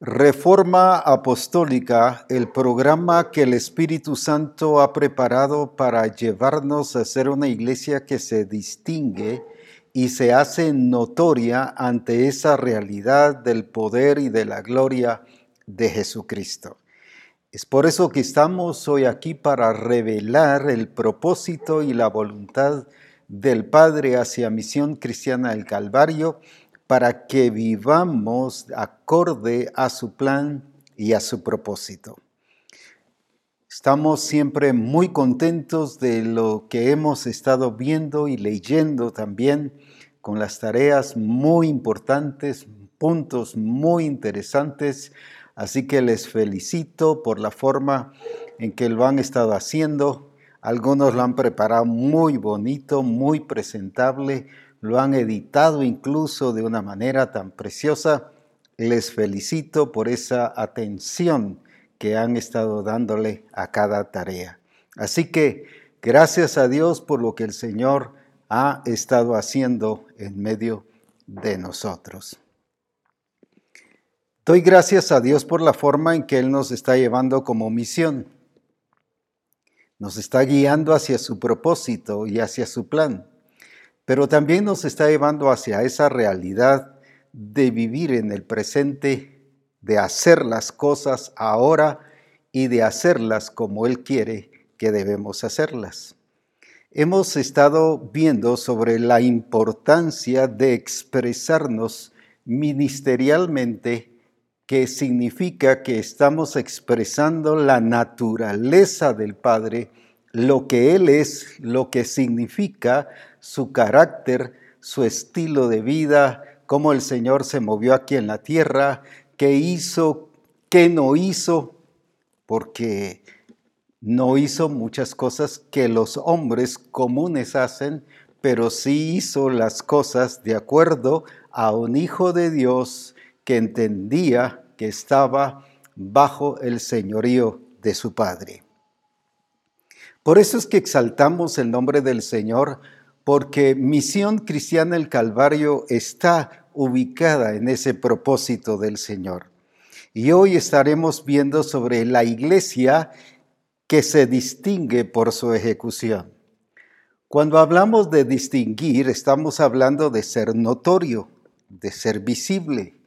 Reforma Apostólica, el programa que el Espíritu Santo ha preparado para llevarnos a ser una iglesia que se distingue y se hace notoria ante esa realidad del poder y de la gloria de Jesucristo. Es por eso que estamos hoy aquí para revelar el propósito y la voluntad del Padre hacia Misión Cristiana del Calvario para que vivamos acorde a su plan y a su propósito. Estamos siempre muy contentos de lo que hemos estado viendo y leyendo también con las tareas muy importantes, puntos muy interesantes, así que les felicito por la forma en que lo han estado haciendo. Algunos lo han preparado muy bonito, muy presentable, lo han editado incluso de una manera tan preciosa. Les felicito por esa atención que han estado dándole a cada tarea. Así que gracias a Dios por lo que el Señor ha estado haciendo en medio de nosotros. Doy gracias a Dios por la forma en que Él nos está llevando como misión. Nos está guiando hacia su propósito y hacia su plan pero también nos está llevando hacia esa realidad de vivir en el presente, de hacer las cosas ahora y de hacerlas como Él quiere que debemos hacerlas. Hemos estado viendo sobre la importancia de expresarnos ministerialmente, que significa que estamos expresando la naturaleza del Padre, lo que Él es, lo que significa su carácter, su estilo de vida, cómo el Señor se movió aquí en la tierra, qué hizo, qué no hizo, porque no hizo muchas cosas que los hombres comunes hacen, pero sí hizo las cosas de acuerdo a un hijo de Dios que entendía que estaba bajo el señorío de su Padre. Por eso es que exaltamos el nombre del Señor, porque Misión Cristiana el Calvario está ubicada en ese propósito del Señor. Y hoy estaremos viendo sobre la iglesia que se distingue por su ejecución. Cuando hablamos de distinguir, estamos hablando de ser notorio, de ser visible.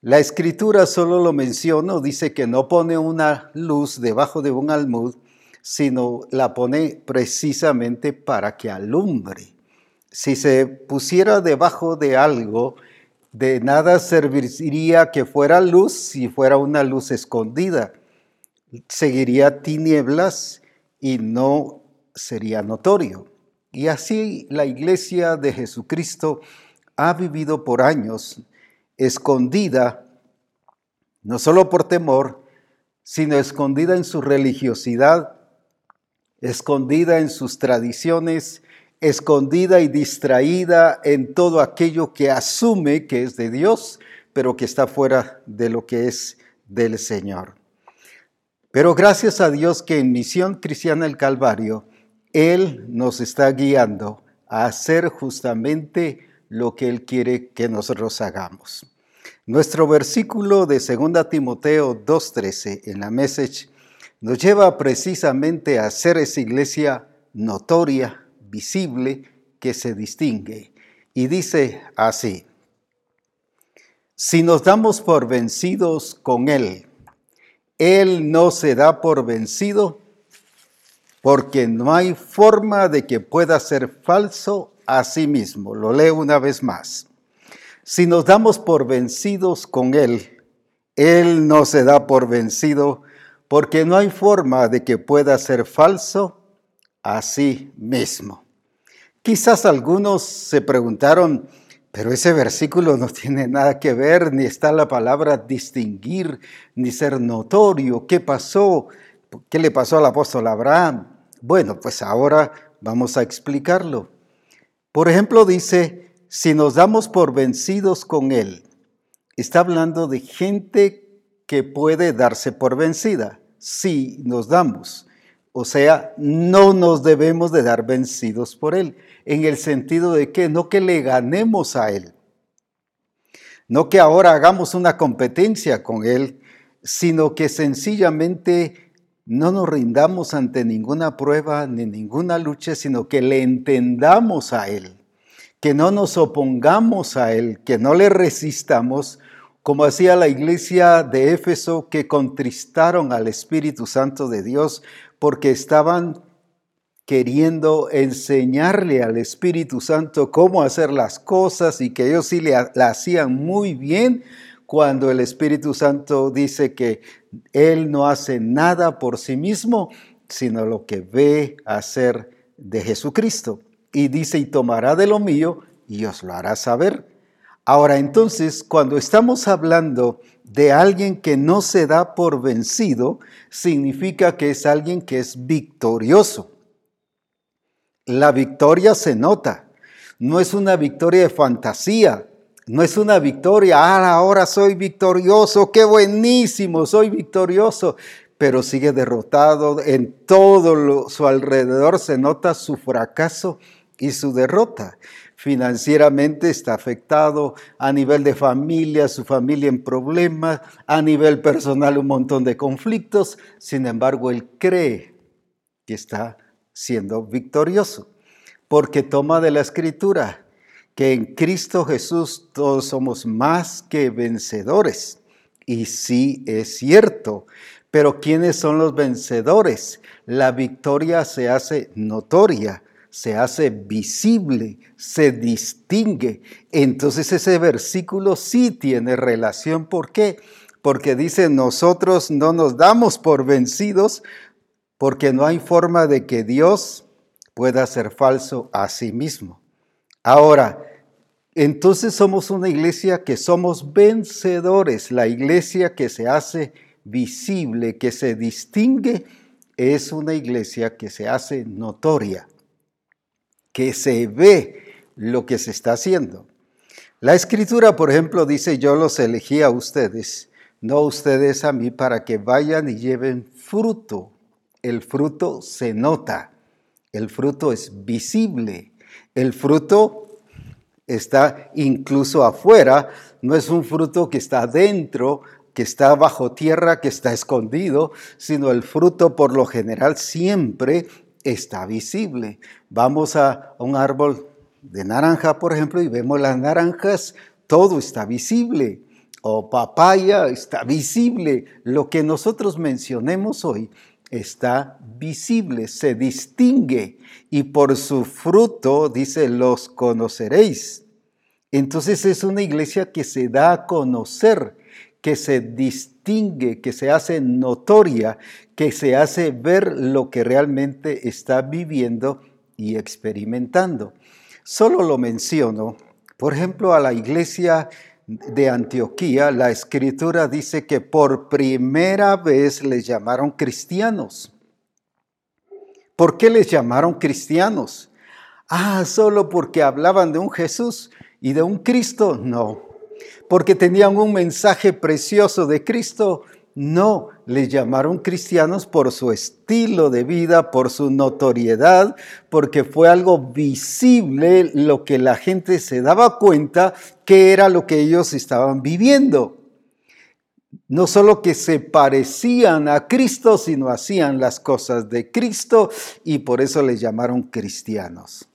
La escritura solo lo menciona, dice que no pone una luz debajo de un almud, sino la pone precisamente para que alumbre. Si se pusiera debajo de algo, de nada serviría que fuera luz si fuera una luz escondida. Seguiría tinieblas y no sería notorio. Y así la iglesia de Jesucristo ha vivido por años escondida, no solo por temor, sino escondida en su religiosidad escondida en sus tradiciones, escondida y distraída en todo aquello que asume que es de Dios, pero que está fuera de lo que es del Señor. Pero gracias a Dios que en Misión Cristiana el Calvario, Él nos está guiando a hacer justamente lo que Él quiere que nosotros hagamos. Nuestro versículo de 2 Timoteo 2.13 en la Message nos lleva precisamente a ser esa iglesia notoria, visible, que se distingue. Y dice así, si nos damos por vencidos con Él, Él no se da por vencido porque no hay forma de que pueda ser falso a sí mismo. Lo leo una vez más. Si nos damos por vencidos con Él, Él no se da por vencido porque no hay forma de que pueda ser falso a sí mismo. Quizás algunos se preguntaron, pero ese versículo no tiene nada que ver, ni está la palabra distinguir, ni ser notorio. ¿Qué pasó? ¿Qué le pasó al apóstol Abraham? Bueno, pues ahora vamos a explicarlo. Por ejemplo, dice, si nos damos por vencidos con Él, está hablando de gente que puede darse por vencida si nos damos. O sea, no nos debemos de dar vencidos por Él, en el sentido de que no que le ganemos a Él. No que ahora hagamos una competencia con Él, sino que sencillamente no nos rindamos ante ninguna prueba ni ninguna lucha, sino que le entendamos a Él, que no nos opongamos a Él, que no le resistamos, como hacía la iglesia de Éfeso, que contristaron al Espíritu Santo de Dios porque estaban queriendo enseñarle al Espíritu Santo cómo hacer las cosas y que ellos sí la hacían muy bien, cuando el Espíritu Santo dice que Él no hace nada por sí mismo, sino lo que ve hacer de Jesucristo. Y dice, y tomará de lo mío y os lo hará saber. Ahora entonces, cuando estamos hablando de alguien que no se da por vencido, significa que es alguien que es victorioso. La victoria se nota, no es una victoria de fantasía, no es una victoria, ah, ahora soy victorioso, qué buenísimo, soy victorioso, pero sigue derrotado. En todo su alrededor se nota su fracaso y su derrota. Financieramente está afectado, a nivel de familia, su familia en problemas, a nivel personal un montón de conflictos. Sin embargo, él cree que está siendo victorioso, porque toma de la escritura que en Cristo Jesús todos somos más que vencedores. Y sí es cierto, pero ¿quiénes son los vencedores? La victoria se hace notoria, se hace visible, se distingue. Entonces ese versículo sí tiene relación. ¿Por qué? Porque dice, nosotros no nos damos por vencidos porque no hay forma de que Dios pueda ser falso a sí mismo. Ahora, entonces somos una iglesia que somos vencedores, la iglesia que se hace visible, que se distingue, es una iglesia que se hace notoria, que se ve lo que se está haciendo. La escritura, por ejemplo, dice, yo los elegí a ustedes, no ustedes a mí, para que vayan y lleven fruto. El fruto se nota, el fruto es visible, el fruto está incluso afuera, no es un fruto que está dentro, que está bajo tierra, que está escondido, sino el fruto por lo general siempre está visible. Vamos a un árbol de naranja, por ejemplo, y vemos las naranjas, todo está visible. O papaya está visible. Lo que nosotros mencionemos hoy está visible, se distingue y por su fruto, dice, los conoceréis. Entonces es una iglesia que se da a conocer, que se distingue, que se hace notoria, que se hace ver lo que realmente está viviendo y experimentando. Solo lo menciono, por ejemplo, a la iglesia de Antioquía, la escritura dice que por primera vez les llamaron cristianos. ¿Por qué les llamaron cristianos? Ah, solo porque hablaban de un Jesús y de un Cristo. No, porque tenían un mensaje precioso de Cristo no, les llamaron cristianos por su estilo de vida, por su notoriedad, porque fue algo visible lo que la gente se daba cuenta que era lo que ellos estaban viviendo. No solo que se parecían a Cristo, sino hacían las cosas de Cristo y por eso les llamaron cristianos.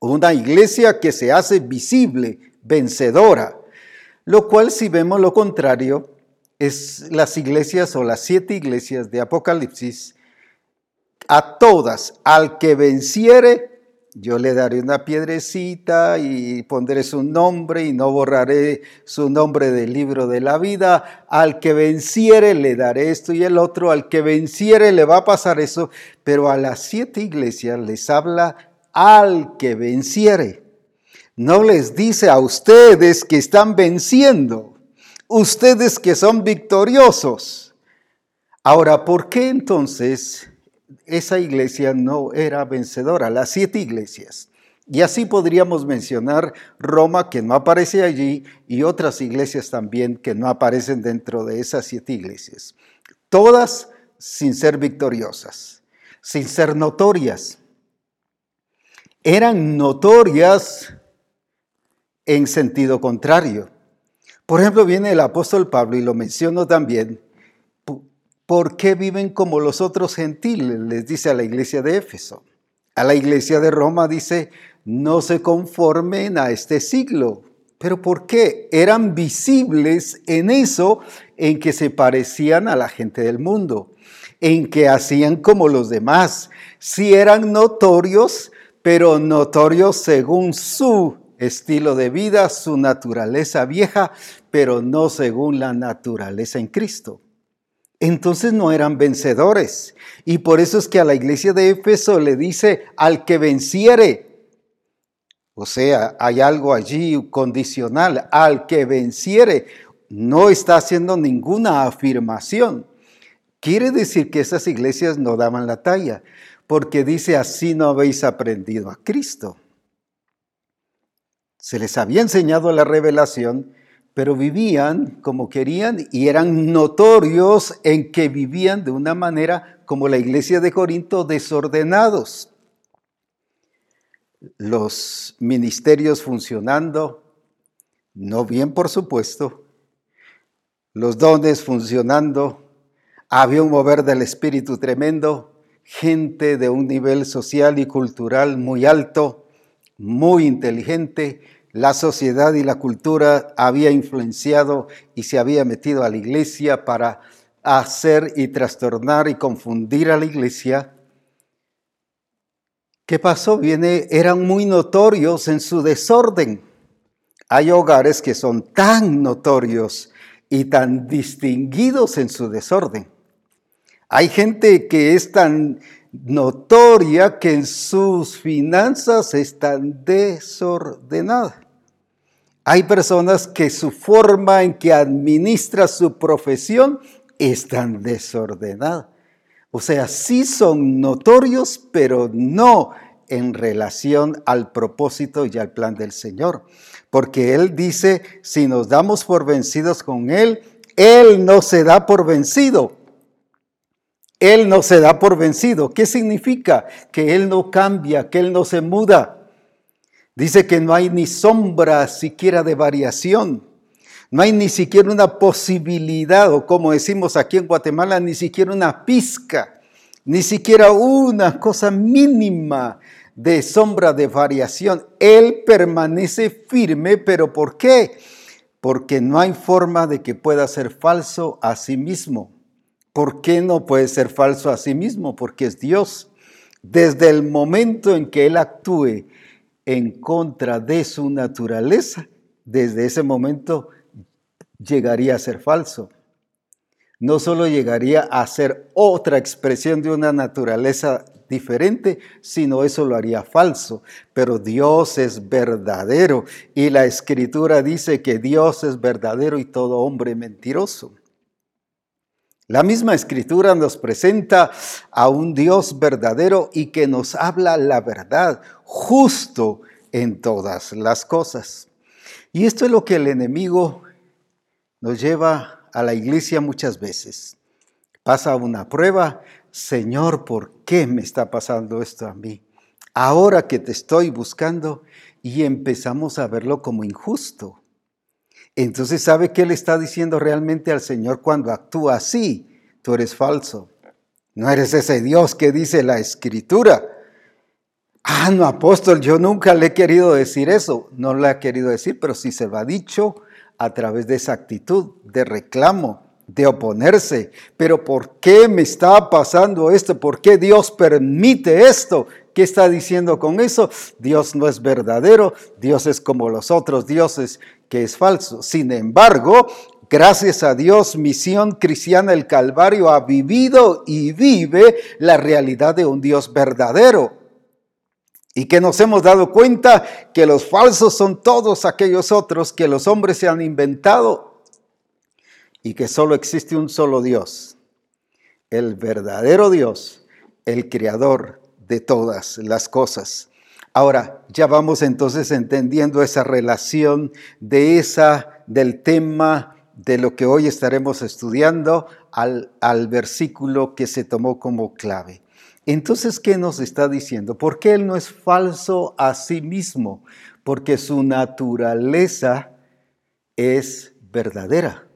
Una iglesia que se hace visible, vencedora, lo cual si vemos lo contrario, es las iglesias o las siete iglesias de Apocalipsis, a todas, al que venciere, yo le daré una piedrecita y pondré su nombre y no borraré su nombre del libro de la vida. Al que venciere le daré esto y el otro. Al que venciere le va a pasar eso. Pero a las siete iglesias les habla al que venciere. No les dice a ustedes que están venciendo ustedes que son victoriosos. Ahora, ¿por qué entonces esa iglesia no era vencedora? Las siete iglesias. Y así podríamos mencionar Roma, que no aparece allí, y otras iglesias también que no aparecen dentro de esas siete iglesias. Todas sin ser victoriosas, sin ser notorias. Eran notorias en sentido contrario Por ejemplo, viene el apóstol Pablo y lo menciono también. ¿Por qué viven como los otros gentiles? Les dice a la iglesia de Éfeso. A la iglesia de Roma dice, no se conformen a este siglo. ¿Pero por qué? Eran visibles en eso, en que se parecían a la gente del mundo, en que hacían como los demás. Sí eran notorios, pero notorios según su estilo de vida, su naturaleza vieja, pero no según la naturaleza en Cristo. Entonces no eran vencedores. Y por eso es que a la iglesia de Éfeso le dice, al que venciere, o sea, hay algo allí condicional, al que venciere, no está haciendo ninguna afirmación. Quiere decir que esas iglesias no daban la talla, porque dice, así no habéis aprendido a Cristo. Se les había enseñado la revelación, pero vivían como querían y eran notorios en que vivían de una manera como la iglesia de Corinto, desordenados. Los ministerios funcionando, no bien por supuesto, los dones funcionando, había un mover del espíritu tremendo, gente de un nivel social y cultural muy alto, muy inteligente, la sociedad y la cultura había influenciado y se había metido a la iglesia para hacer y trastornar y confundir a la iglesia. ¿Qué pasó? Viene, eran muy notorios en su desorden. Hay hogares que son tan notorios y tan distinguidos en su desorden. Hay gente que es tan notoria que en sus finanzas están desordenadas. Hay personas que su forma en que administra su profesión es tan desordenada. O sea, sí son notorios, pero no en relación al propósito y al plan del Señor. Porque Él dice, si nos damos por vencidos con Él, Él no se da por vencido. Él no se da por vencido. ¿Qué significa? Que Él no cambia, que Él no se muda. Dice que no hay ni sombra siquiera de variación. No hay ni siquiera una posibilidad, o como decimos aquí en Guatemala, ni siquiera una pizca, ni siquiera una cosa mínima de sombra de variación. Él permanece firme, pero ¿por qué? Porque no hay forma de que pueda ser falso a sí mismo. ¿Por qué no puede ser falso a sí mismo? Porque es Dios. Desde el momento en que Él actúe en contra de su naturaleza, desde ese momento llegaría a ser falso. No solo llegaría a ser otra expresión de una naturaleza diferente, sino eso lo haría falso. Pero Dios es verdadero y la escritura dice que Dios es verdadero y todo hombre mentiroso. La misma escritura nos presenta a un Dios verdadero y que nos habla la verdad, justo en todas las cosas. Y esto es lo que el enemigo nos lleva a la iglesia muchas veces. Pasa una prueba, Señor, ¿por qué me está pasando esto a mí? Ahora que te estoy buscando y empezamos a verlo como injusto. Entonces, ¿sabe qué le está diciendo realmente al Señor cuando actúa así? Tú eres falso. No eres ese Dios que dice la escritura. Ah, no, apóstol, yo nunca le he querido decir eso. No le ha querido decir, pero sí se lo ha dicho a través de esa actitud de reclamo, de oponerse. Pero ¿por qué me está pasando esto? ¿Por qué Dios permite esto? ¿Qué está diciendo con eso? Dios no es verdadero, Dios es como los otros dioses que es falso. Sin embargo, gracias a Dios, Misión Cristiana el Calvario ha vivido y vive la realidad de un Dios verdadero. Y que nos hemos dado cuenta que los falsos son todos aquellos otros que los hombres se han inventado y que solo existe un solo Dios, el verdadero Dios, el creador de todas las cosas. Ahora, ya vamos entonces entendiendo esa relación de esa, del tema de lo que hoy estaremos estudiando al, al versículo que se tomó como clave. Entonces, ¿qué nos está diciendo? Porque Él no es falso a sí mismo, porque su naturaleza es verdadera.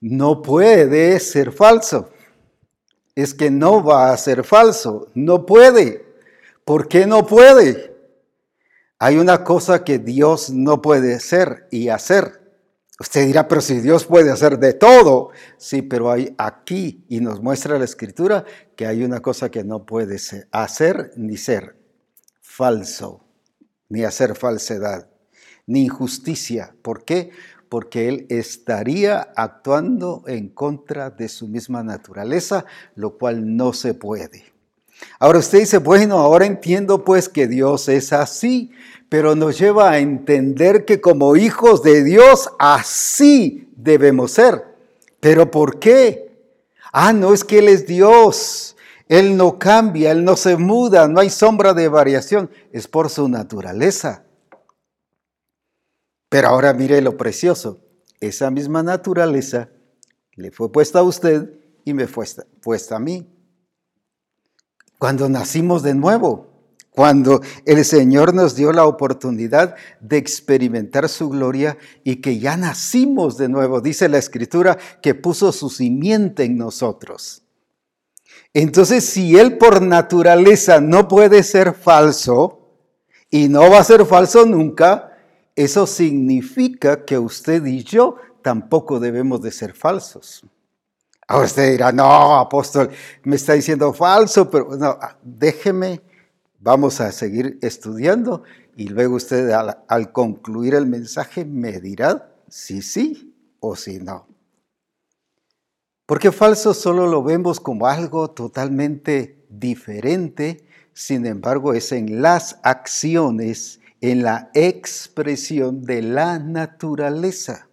No puede ser falso. Es que no va a ser falso. No puede. ¿Por qué no puede? Hay una cosa que Dios no puede ser y hacer. Usted dirá, pero si Dios puede hacer de todo. Sí, pero hay aquí, y nos muestra la escritura, que hay una cosa que no puede ser, hacer ni ser falso, ni hacer falsedad, ni injusticia. ¿Por qué? Porque Él estaría actuando en contra de su misma naturaleza, lo cual no se puede. Ahora usted dice, bueno, ahora entiendo pues que Dios es así, pero nos lleva a entender que como hijos de Dios así debemos ser. ¿Pero por qué? Ah, no es que Él es Dios. Él no cambia, Él no se muda, no hay sombra de variación. Es por su naturaleza. Pero ahora mire lo precioso. Esa misma naturaleza le fue puesta a usted y me fue puesta a mí. Cuando nacimos de nuevo, cuando el Señor nos dio la oportunidad de experimentar su gloria y que ya nacimos de nuevo. Dice la Escritura que puso su simiente en nosotros. Entonces, si Él por naturaleza no puede ser falso y no va a ser falso nunca, eso significa que usted y yo tampoco debemos de ser falsos. Usted dirá, no, apóstol, me está diciendo falso, pero no, déjeme Vamos a seguir estudiando y luego usted al, concluir el mensaje me dirá si sí o si no. Porque falso solo lo vemos como algo totalmente diferente, sin embargo es en las acciones, en la expresión de la naturaleza.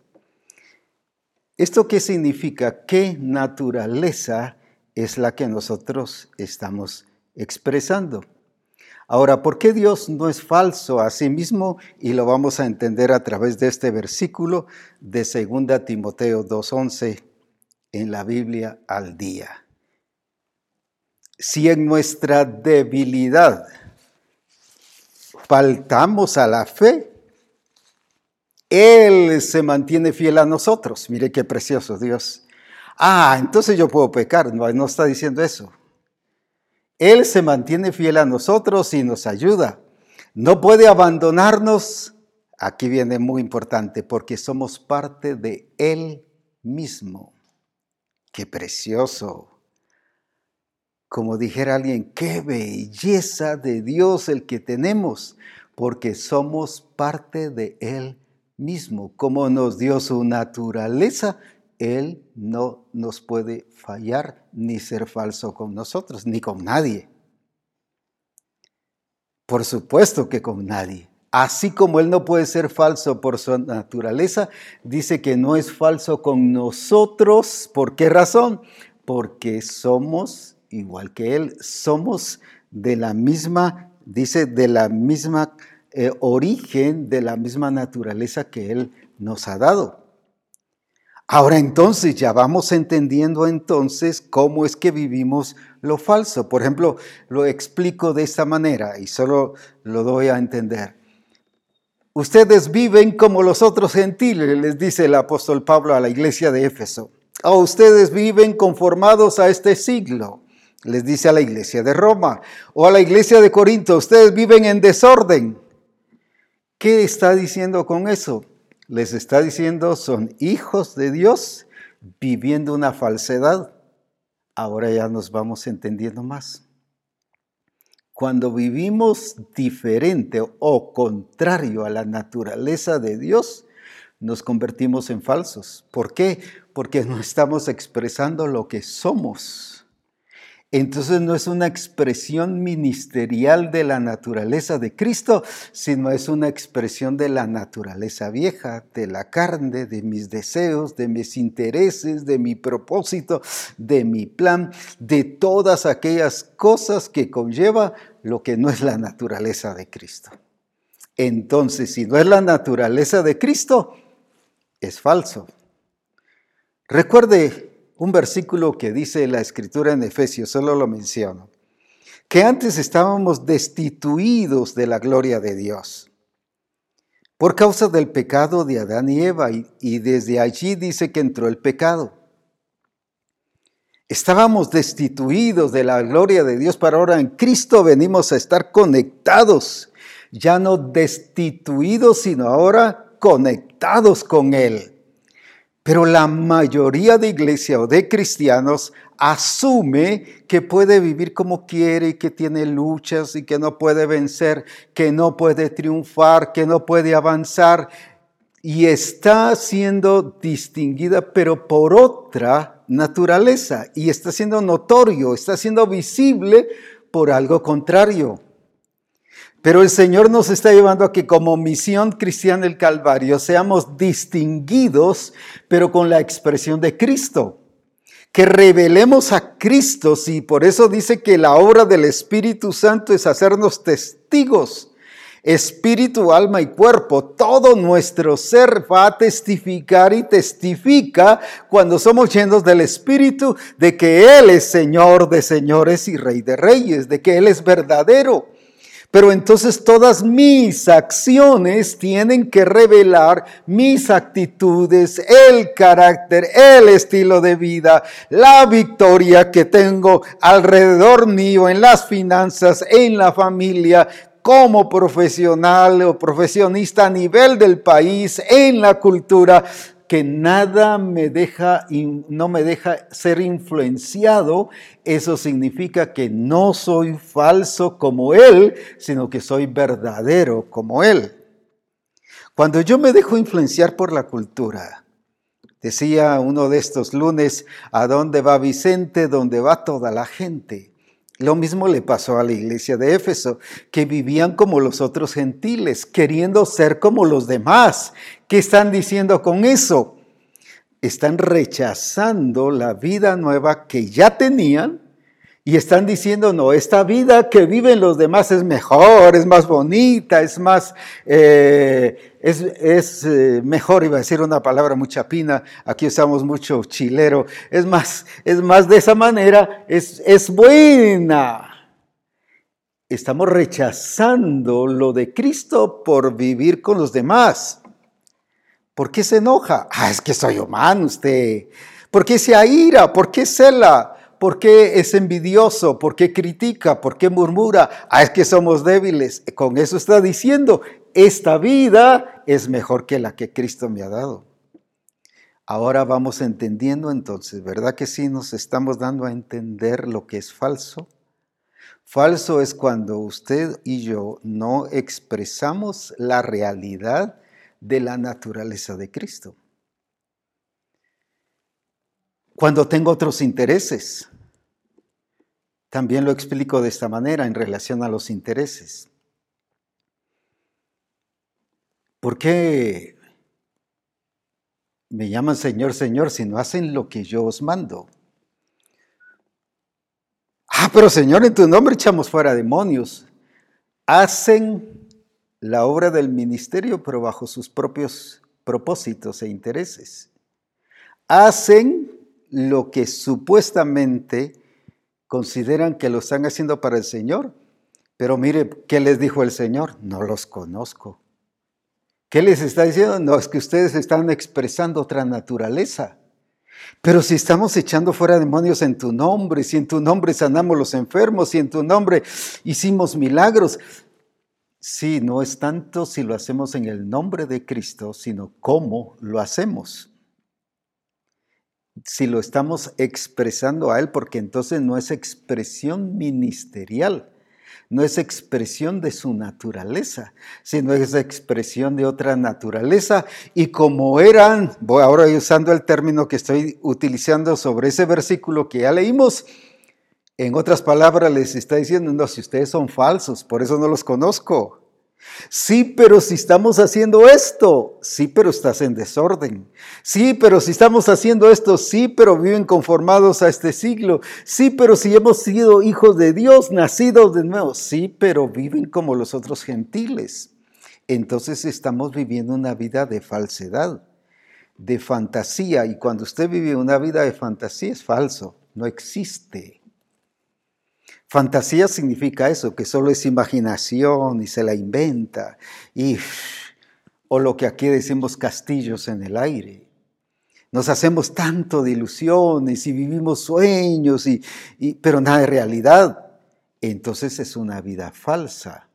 ¿Esto qué significa? ¿Qué naturaleza es la que nosotros estamos expresando? Ahora, ¿por qué Dios no es falso a sí mismo? Y lo vamos a entender a través de este versículo de 2 Timoteo 2.11 en la Biblia al día. Si en nuestra debilidad faltamos a la fe, Él se mantiene fiel a nosotros. Mire qué precioso Dios. Ah, entonces yo puedo pecar. No, está diciendo eso. Él se mantiene fiel a nosotros y nos ayuda. No puede abandonarnos. Aquí viene muy importante, porque somos parte de Él mismo. Qué precioso. Como dijera alguien, qué belleza de Dios el que tenemos, porque somos parte de Él mismo. Como nos dio su naturaleza, él no nos puede fallar ni ser falso con nosotros, ni con nadie. Por supuesto que con nadie. Así como Él no puede ser falso por su naturaleza, dice que no es falso con nosotros. ¿Por qué razón? Porque somos igual que Él, somos de la misma, dice, de la misma eh, origen, de la misma naturaleza que Él nos ha dado. Ahora entonces ya vamos entendiendo entonces cómo es que vivimos lo falso. Por ejemplo, lo explico de esta manera y solo lo doy a entender. Ustedes viven como los otros gentiles, les dice el apóstol Pablo a la iglesia de Éfeso. O ustedes viven conformados a este siglo, les dice a la iglesia de Roma. O a la iglesia de Corinto, ustedes viven en desorden. ¿Qué está diciendo con eso? les está diciendo son hijos de Dios viviendo una falsedad. Ahora ya nos vamos entendiendo más. Cuando vivimos diferente o contrario a la naturaleza de Dios, nos convertimos en falsos. ¿Por qué? Porque no estamos expresando lo que somos entonces no es una expresión ministerial de la naturaleza de Cristo, sino es una expresión de la naturaleza vieja, de la carne, de mis deseos, de mis intereses, de mi propósito, de mi plan, de todas aquellas cosas que conlleva lo que no es la naturaleza de Cristo. Entonces, si no es la naturaleza de Cristo, es falso. Recuerde un versículo que dice la escritura en Efesios, solo lo menciono, que antes estábamos destituidos de la gloria de Dios. por causa del pecado de Adán y Eva, y, desde allí dice que entró el pecado. Estábamos destituidos de la gloria de Dios, para ahora en Cristo venimos a estar conectados, ya no destituidos, sino ahora conectados con Él. Pero la mayoría de iglesia o de cristianos asume que puede vivir como quiere y que tiene luchas y que no puede vencer, que no puede triunfar, que no puede avanzar y está siendo distinguida pero por otra naturaleza y está siendo notorio, está siendo visible por algo contrario. Pero el Señor nos está llevando a que como misión cristiana del Calvario seamos distinguidos, pero con la expresión de Cristo que revelemos a Cristo, y por eso dice que la obra del Espíritu Santo es hacernos testigos. Espíritu, alma y cuerpo, todo nuestro ser va a testificar y testifica cuando somos llenos del Espíritu de que Él es Señor de señores y Rey de reyes, de que Él es verdadero. Pero entonces todas mis acciones tienen que revelar mis actitudes, el carácter, el estilo de vida, la victoria que tengo alrededor mío en las finanzas, en la familia, como profesional o profesionista a nivel del país, en la cultura que nada me deja, no me deja ser influenciado, eso significa que no soy falso como Él, sino que soy verdadero como Él. Cuando yo me dejo influenciar por la cultura, decía uno de estos lunes, ¿a dónde va Vicente? ¿Dónde va toda la gente? Lo mismo le pasó a la iglesia de Éfeso, que vivían como los otros gentiles, queriendo ser como los demás, ¿Qué están diciendo con eso? Están rechazando la vida nueva que ya tenían y están diciendo, no, esta vida que viven los demás es mejor, es más bonita, es más, eh, es, eh, mejor, iba a decir una palabra muy chapina, aquí usamos mucho chilero, es más, es más de esa manera, es, es buena. Estamos rechazando lo de Cristo por vivir con los demás. ¿Por qué se enoja? Ah, es que soy humano usted. ¿Por qué se aira? ¿Por qué cela? ¿Por qué es envidioso? ¿Por qué critica? ¿Por qué murmura? Ah, es que somos débiles. Con eso está diciendo, esta vida es mejor que la que Cristo me ha dado. Ahora vamos entendiendo entonces, ¿verdad que sí nos estamos dando a entender lo que es falso? Falso es cuando usted y yo no expresamos la realidad de la naturaleza de Cristo. Cuando tengo otros intereses, también lo explico de esta manera en relación a los intereses. ¿Por qué me llaman Señor, Señor si no hacen lo que yo os mando? Ah, pero Señor, en tu nombre echamos fuera demonios. Hacen la obra del ministerio, pero bajo sus propios propósitos e intereses. Hacen lo que supuestamente consideran que lo están haciendo para el Señor, pero mire, ¿qué les dijo el Señor? No los conozco. ¿Qué les está diciendo? No, es que ustedes están expresando otra naturaleza. Pero si estamos echando fuera demonios en tu nombre, si en tu nombre sanamos los enfermos, si en tu nombre hicimos milagros, Sí, no es tanto si lo hacemos en el nombre de Cristo, sino cómo lo hacemos. Si lo estamos expresando a Él, porque entonces no es expresión ministerial, no es expresión de su naturaleza, sino es expresión de otra naturaleza. Y como eran, voy ahora usando el término que estoy utilizando sobre ese versículo que ya leímos, en otras palabras, les está diciendo, no, si ustedes son falsos, por eso no los conozco. Sí, pero si estamos haciendo esto, sí, pero estás en desorden. Sí, pero si estamos haciendo esto, sí, pero viven conformados a este siglo. Sí, pero si hemos sido hijos de Dios, nacidos de nuevo. Sí, pero viven como los otros gentiles. Entonces estamos viviendo una vida de falsedad, de fantasía. Y cuando usted vive una vida de fantasía es falso, no existe. Fantasía significa eso, que solo es imaginación y se la inventa. Y o lo que aquí decimos castillos en el aire. Nos hacemos tanto de ilusiones y vivimos sueños, y, pero nada de realidad. Entonces es una vida falsa.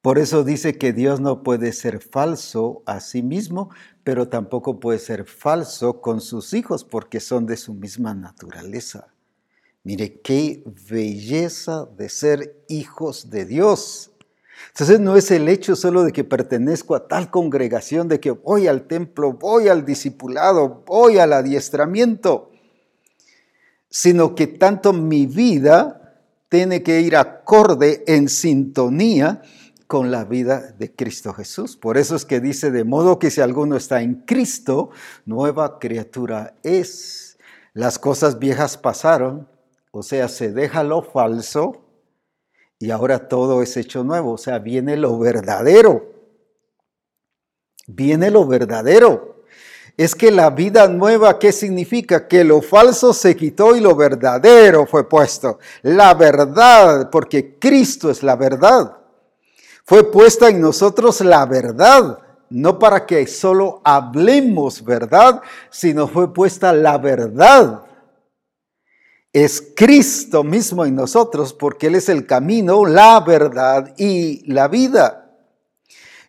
Por eso dice que Dios no puede ser falso a sí mismo, pero tampoco puede ser falso con sus hijos porque son de su misma naturaleza. Mire qué belleza de ser hijos de Dios. Entonces no es el hecho solo de que pertenezco a tal congregación, de que voy al templo, voy al discipulado, voy al adiestramiento, sino que tanto mi vida tiene que ir acorde en sintonía con la vida de Cristo Jesús. Por eso es que dice, de modo que si alguno está en Cristo, nueva criatura es. Las cosas viejas pasaron, o sea, se deja lo falso y ahora todo es hecho nuevo, o sea, viene lo verdadero. Viene lo verdadero. Es que la vida nueva, ¿qué significa? Que lo falso se quitó y lo verdadero fue puesto. La verdad, porque Cristo es la verdad. Fue puesta en nosotros la verdad, no para que solo hablemos verdad, sino fue puesta la verdad. Es Cristo mismo en nosotros porque Él es el camino, la verdad y la vida.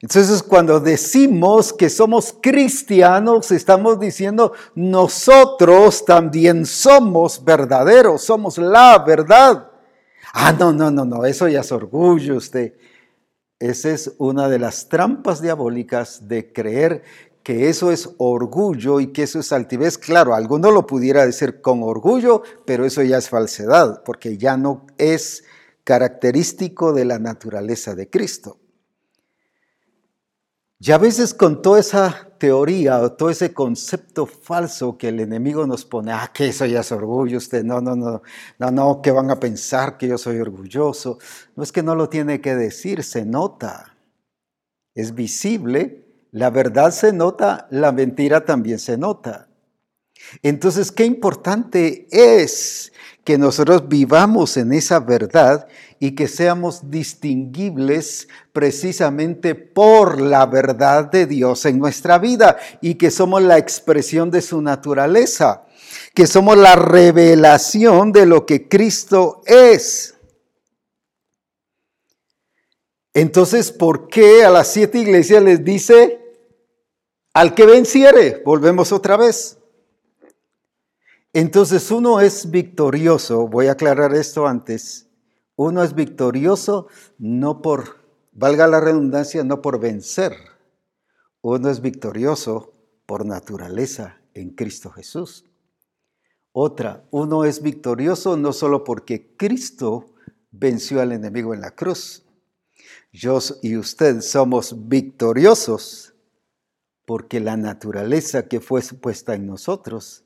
Entonces cuando decimos que somos cristianos, estamos diciendo nosotros también somos verdaderos, somos la verdad. Ah, no, no, no, no, eso ya es orgullo usted. Esa es una de las trampas diabólicas de creer que eso es orgullo y que eso es altivez. Claro, alguno lo pudiera decir con orgullo, pero eso ya es falsedad, porque ya no es característico de la naturaleza de Cristo. Y a veces con toda esa teoría o todo ese concepto falso que el enemigo nos pone, ah, que eso ya es orgullo, usted, no, no, no, no, no, que van a pensar que yo soy orgulloso. No es que no lo tiene que decir, se nota, es visible, la verdad se nota, la mentira también se nota. Entonces, qué importante es que nosotros vivamos en esa verdad y que seamos distinguibles precisamente por la verdad de Dios en nuestra vida y que somos la expresión de su naturaleza, que somos la revelación de lo que Cristo es. Entonces, ¿por qué a las siete iglesias les dice, al que venciere, volvemos otra vez? Entonces uno es victorioso, voy a aclarar esto antes, uno es victorioso no por, valga la redundancia, no por vencer. Uno es victorioso por naturaleza en Cristo Jesús. Otra, uno es victorioso no solo porque Cristo venció al enemigo en la cruz. Yo y usted somos victoriosos porque la naturaleza que fue puesta en nosotros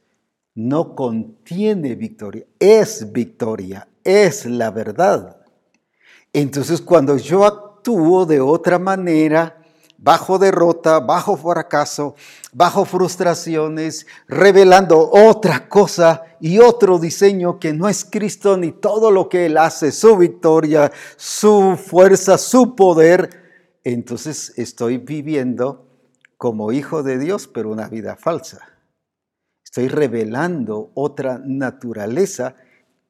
no contiene victoria, es victoria, es la verdad. Entonces cuando yo actúo de otra manera, bajo derrota, bajo fracaso, bajo frustraciones, revelando otra cosa y otro diseño que no es Cristo ni todo lo que Él hace, su victoria, su fuerza, su poder, entonces estoy viviendo como hijo de Dios, pero una vida falsa. Estoy revelando otra naturaleza.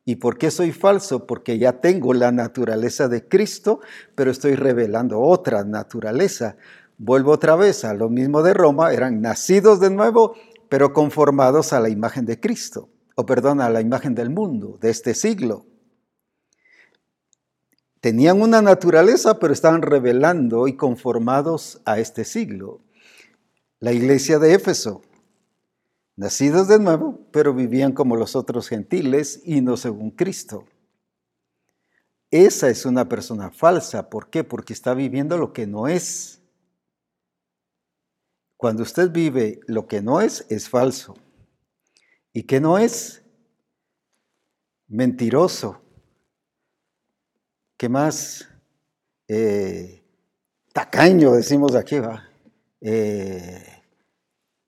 ¿Y por qué soy falso? Porque ya tengo la naturaleza de Cristo, pero estoy revelando otra naturaleza. Vuelvo otra vez a lo mismo de Roma, eran nacidos de nuevo, pero conformados a la imagen de Cristo, o perdón, a la imagen del mundo, de este siglo. Tenían una naturaleza, pero estaban revelando y conformados a este siglo. La iglesia de Éfeso, nacidos de nuevo, pero vivían como los otros gentiles y no según Cristo. Esa es una persona falsa. ¿Por qué? Porque está viviendo lo que no es. Cuando usted vive lo que no es, es falso. ¿Y qué no es? Mentiroso. ¿Qué más? Eh, tacaño, decimos aquí, va. Eh,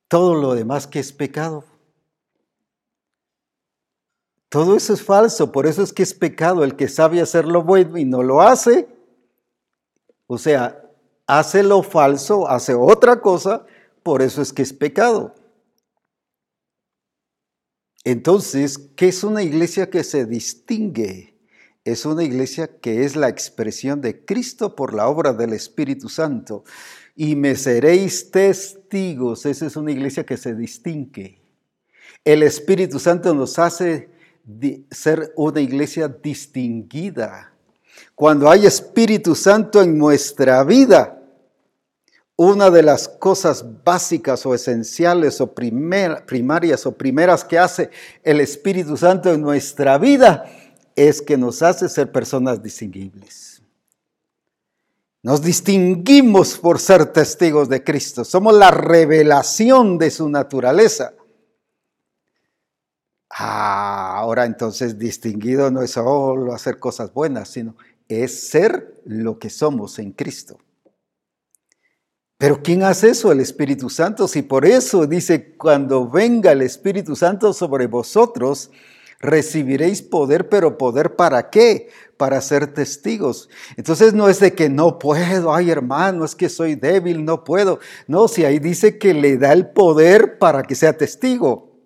todo lo demás que es pecado. Todo eso es falso, por eso es que es pecado el que sabe hacer lo bueno y no lo hace. O sea, hace lo falso, hace otra cosa, por eso es que es pecado. Entonces, ¿qué es una iglesia que se distingue? Es una iglesia que es la expresión de Cristo por la obra del Espíritu Santo. Y me seréis testigos. Esa es una iglesia que se distingue. El Espíritu Santo nos hace ser una iglesia distinguida. Cuando hay Espíritu Santo en nuestra vida, una de las cosas básicas o esenciales o primarias o primeras que hace el Espíritu Santo en nuestra vida es que nos hace ser personas distinguibles. Nos distinguimos por ser testigos de Cristo. Somos la revelación de su naturaleza. Ah, ahora entonces distinguido no es solo hacer cosas buenas, sino es ser lo que somos en Cristo. Pero ¿quién hace eso? El Espíritu Santo. Si por eso dice, cuando venga el Espíritu Santo sobre vosotros, recibiréis poder, pero poder para qué? Para ser testigos. Entonces no es de que no puedo, ay hermano, es que soy débil, no puedo. No, si ahí dice que le da el poder para que sea testigo.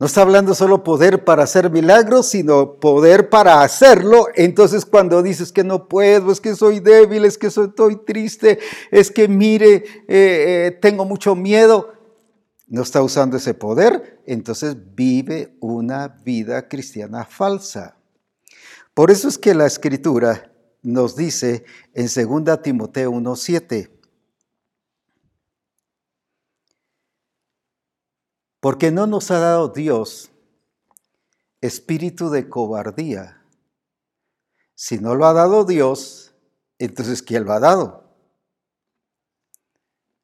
No está hablando solo poder para hacer milagros, sino poder para hacerlo. Entonces cuando dices que no puedo, es que soy débil, es que estoy triste, es que mire, eh, eh, tengo mucho miedo, no está usando ese poder, entonces vive una vida cristiana falsa. Por eso es que la escritura nos dice en 2 Timoteo 1.7, Porque no nos ha dado Dios espíritu de cobardía. Si no lo ha dado Dios, entonces ¿quién lo ha dado?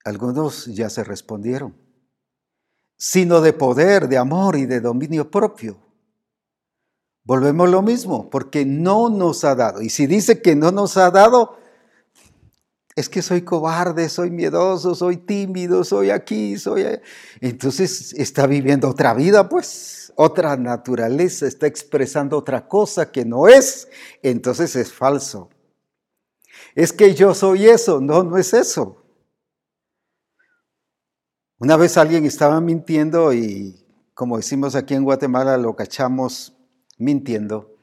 Algunos ya se respondieron. Sino de poder, de amor y de dominio propio. Volvemos lo mismo, porque no nos ha dado. Y si dice que no nos ha dado, es que soy cobarde, soy miedoso, soy tímido, soy aquí, soy... Entonces está viviendo otra vida, pues, otra naturaleza, está expresando otra cosa que no es, entonces es falso. Es que yo soy eso, no, no es eso. Una vez alguien estaba mintiendo y, como decimos aquí en Guatemala, lo cachamos mintiendo.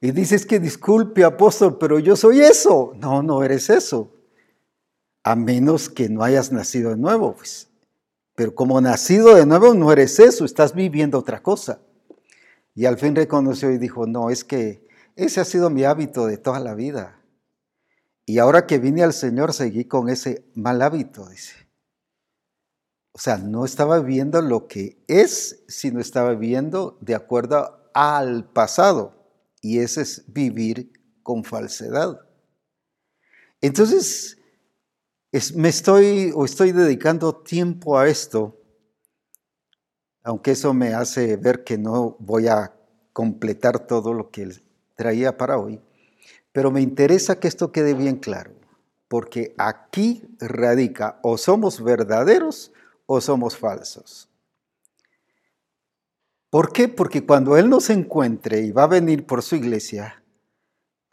Y dices que disculpe, apóstol, pero yo soy eso. No, no eres eso a menos que no hayas nacido de nuevo, pues. Pero como nacido de nuevo no eres eso, estás viviendo otra cosa. Y al fin reconoció y dijo, no, es que ese ha sido mi hábito de toda la vida. Y ahora que vine al Señor seguí con ese mal hábito, dice. O sea, no estaba viviendo lo que es, sino estaba viviendo de acuerdo al pasado. Y ese es vivir con falsedad. Entonces, me estoy o estoy dedicando tiempo a esto, aunque eso me hace ver que no voy a completar todo lo que traía para hoy, pero me interesa que esto quede bien claro, porque aquí radica o somos verdaderos o somos falsos. ¿Por qué? Porque cuando Él nos encuentre y va a venir por su iglesia,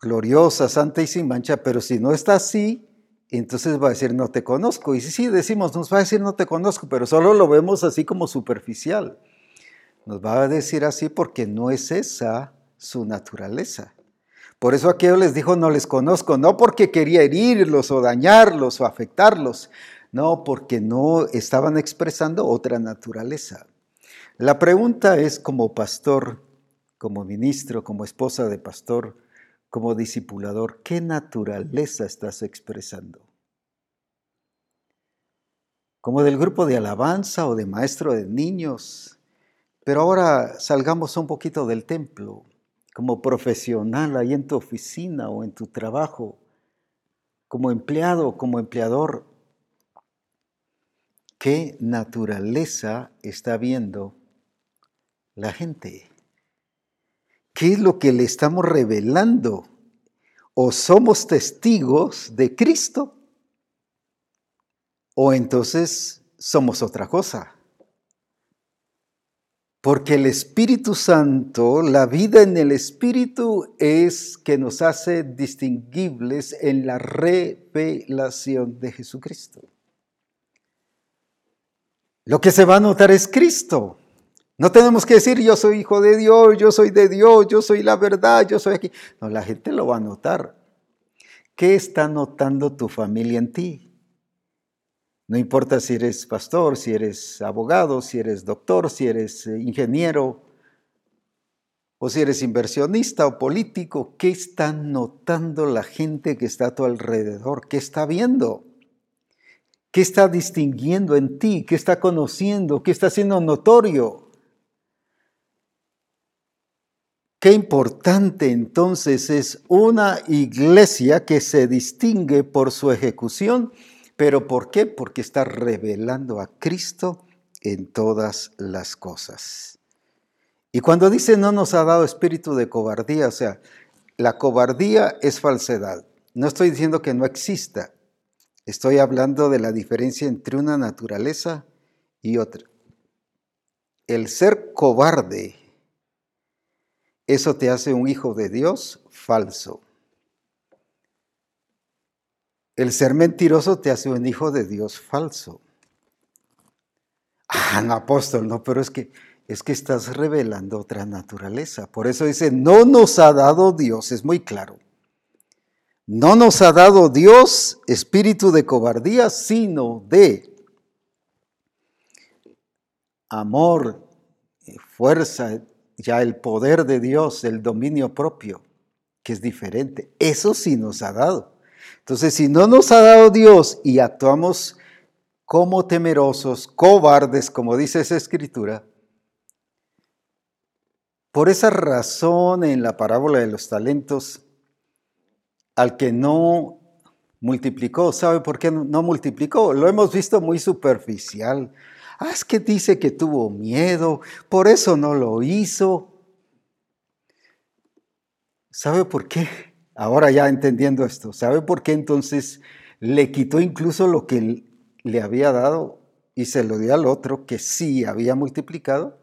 gloriosa, santa y sin mancha, pero si no está así, entonces va a decir no te conozco. Y si sí, decimos, nos va a decir no te conozco, pero solo lo vemos así como superficial. Nos va a decir así porque no es esa su naturaleza. Por eso aquello les dijo no les conozco, no porque quería herirlos o dañarlos o afectarlos, no, porque no estaban expresando otra naturaleza. La pregunta es como pastor, como ministro, como esposa de pastor, como discipulador, ¿qué naturaleza estás expresando? Como del grupo de alabanza o de maestro de niños. Pero ahora salgamos un poquito del templo, como profesional ahí en tu oficina o en tu trabajo, como empleado, como empleador. ¿Qué naturaleza está viendo la gente? ¿Qué es lo que le estamos revelando? O somos testigos de Cristo o entonces somos otra cosa. Porque el Espíritu Santo, la vida en el Espíritu es que nos hace distinguibles en la revelación de Jesucristo. Lo que se va a notar es Cristo. No tenemos que decir yo soy hijo de Dios, yo soy de Dios, yo soy la verdad, yo soy aquí. No, la gente lo va a notar. ¿Qué está notando tu familia en ti? No importa si eres pastor, si eres abogado, si eres doctor, si eres eh, ingeniero, o si eres inversionista o político, ¿qué está notando la gente que está a tu alrededor? ¿Qué está viendo? ¿Qué está distinguiendo en ti? ¿Qué está conociendo? ¿Qué está haciendo notorio? Qué importante entonces es una iglesia que se distingue por su ejecución, pero ¿por qué? Porque está revelando a Cristo en todas las cosas. Y cuando dice no nos ha dado espíritu de cobardía, o sea, la cobardía es falsedad. No estoy diciendo que no exista, Estoy hablando de la diferencia entre una naturaleza y otra. El ser cobarde, eso te hace un hijo de Dios falso. El ser mentiroso te hace un hijo de Dios falso. Ah, apóstol, no, pero es que es que estás revelando otra naturaleza. Por eso dice, no nos ha dado Dios, es muy claro. No nos ha dado Dios espíritu de cobardía, sino de amor, fuerza, ya el poder de Dios, el dominio propio, que es diferente. Eso sí nos ha dado. Entonces, si no nos ha dado Dios y actuamos como temerosos, cobardes, como dice esa escritura, por esa razón en la parábola de los talentos, al que no multiplicó. ¿Sabe por qué no multiplicó? Lo hemos visto muy superficial. Ah, es que dice que tuvo miedo, por eso no lo hizo. ¿Sabe por qué? Ahora ya entendiendo esto, ¿sabe por qué entonces le quitó incluso lo que le había dado y se lo dio al otro que sí había multiplicado?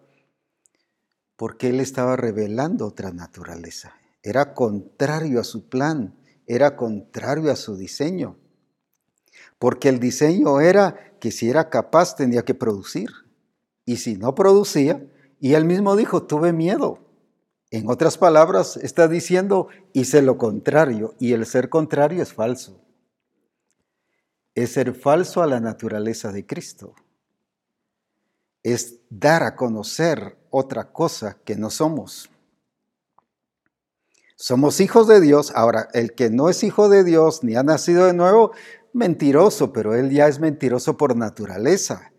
Porque él estaba revelando otra naturaleza. Era contrario a su plan era contrario a su diseño. Porque el diseño era que si era capaz tenía que producir. Y si no producía, y él mismo dijo, tuve miedo. En otras palabras, está diciendo, hice lo contrario. Y el ser contrario es falso. Es ser falso a la naturaleza de Cristo. Es dar a conocer otra cosa que no somos. Somos hijos de Dios. Ahora, el que no es hijo de Dios ni ha nacido de nuevo, mentiroso, pero él ya es mentiroso por naturaleza.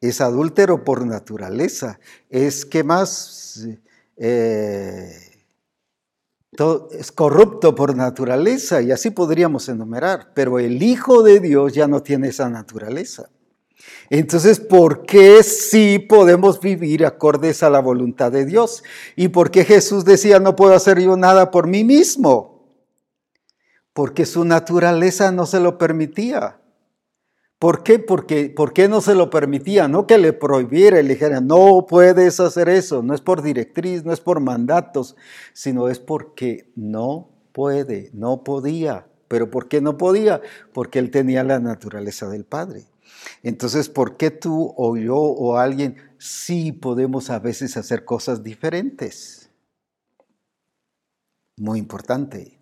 Es adúltero por naturaleza. Es que más... Eh, es corrupto por naturaleza y así podríamos enumerar, pero el Hijo de Dios ya no tiene esa naturaleza. Entonces, ¿por qué sí podemos vivir acordes a la voluntad de Dios? ¿Y por qué Jesús decía, no puedo hacer yo nada por mí mismo? Porque su naturaleza no se lo permitía. ¿Por qué? Porque, ¿Por qué no se lo permitía? No que le prohibiera y le dijera, no puedes hacer eso. No es por directriz, no es por mandatos, sino es porque no puede, no podía. ¿Pero por qué no podía? Porque él tenía la naturaleza del Padre. Entonces, ¿por qué tú o yo o alguien sí podemos a veces hacer cosas diferentes? Muy importante.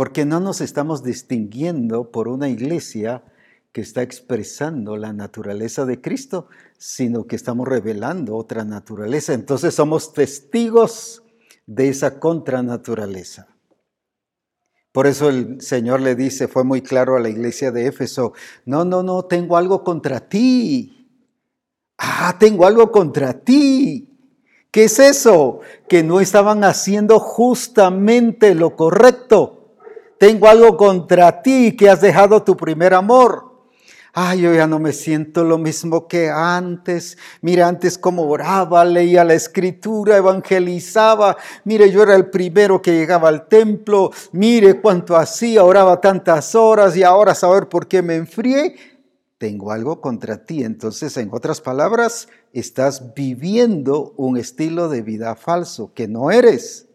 Porque no nos estamos distinguiendo por una iglesia que está expresando la naturaleza de Cristo, sino que estamos revelando otra naturaleza. Entonces somos testigos de esa contranaturaleza. Por eso el Señor le dice, fue muy claro a la iglesia de Éfeso, no, no, no, tengo algo contra ti. Ah, tengo algo contra ti. ¿Qué es eso? Que no estaban haciendo justamente lo correcto. Tengo algo contra ti, que has dejado tu primer amor. Ay, yo ya no me siento lo mismo que antes. Mira, antes como oraba, leía la escritura, evangelizaba. Mire, yo era el primero que llegaba al templo. Mire cuánto hacía, oraba tantas horas y ahora saber por qué me enfrié. tengo algo contra ti. Entonces, en otras palabras, estás viviendo un estilo de vida falso que no eres.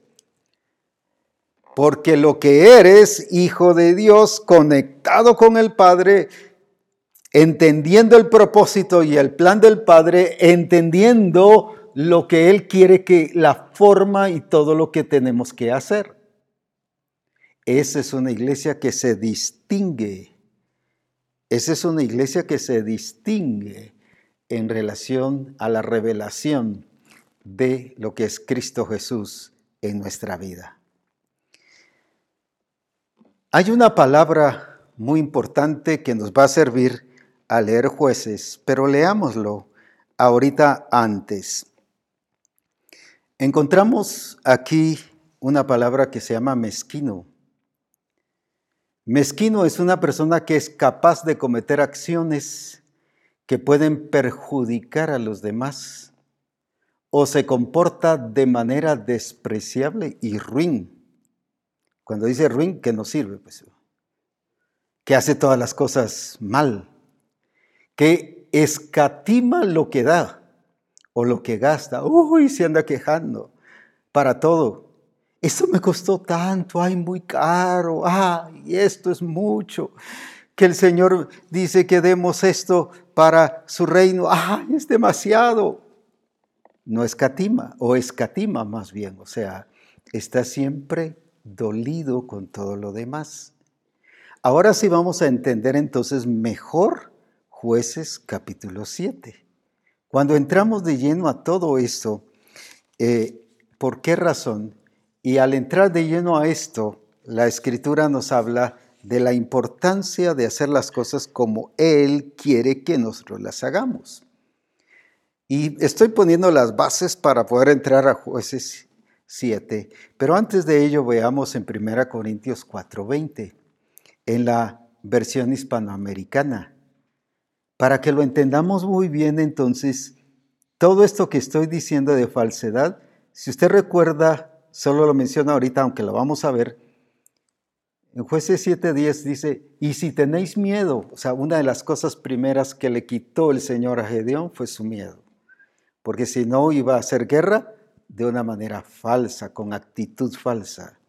Porque lo que eres, hijo de Dios, conectado con el Padre, entendiendo el propósito y el plan del Padre, entendiendo lo que Él quiere que la forma y todo lo que tenemos que hacer. Esa es una iglesia que se distingue. Esa es una iglesia que se distingue en relación a la revelación de lo que es Cristo Jesús en nuestra vida. Hay una palabra muy importante que nos va a servir a leer jueces, pero leámoslo ahorita antes. Encontramos aquí una palabra que se llama mezquino. Mezquino es una persona que es capaz de cometer acciones que pueden perjudicar a los demás o se comporta de manera despreciable y ruin. Cuando dice ruin, que no sirve, pues, que hace todas las cosas mal que escatima lo que da o lo que gasta. Uy, se anda quejando para todo. Esto me costó tanto, ay, muy caro, ay, esto es mucho. Que el Señor dice que demos esto para su reino, ay, es demasiado. No escatima, o escatima más bien, o sea, está siempre dolido con todo lo demás. Ahora sí vamos a entender entonces mejor Jueces capítulo 7. Cuando entramos de lleno a todo esto, eh, ¿por qué razón? Y al entrar de lleno a esto, la escritura nos habla de la importancia de hacer las cosas como Él quiere que nosotros las hagamos. Y estoy poniendo las bases para poder entrar a jueces 7, pero antes de ello veamos en 1 Corintios 4:20, en la versión hispanoamericana. Para que lo entendamos muy bien, entonces, todo esto que estoy diciendo de falsedad, si usted recuerda, solo lo menciona ahorita, aunque lo vamos a ver, en jueces 7.10 dice, y si tenéis miedo, o sea, una de las cosas primeras que le quitó el Señor a Gedeón fue su miedo, porque si no iba a hacer guerra de una manera falsa, con actitud falsa.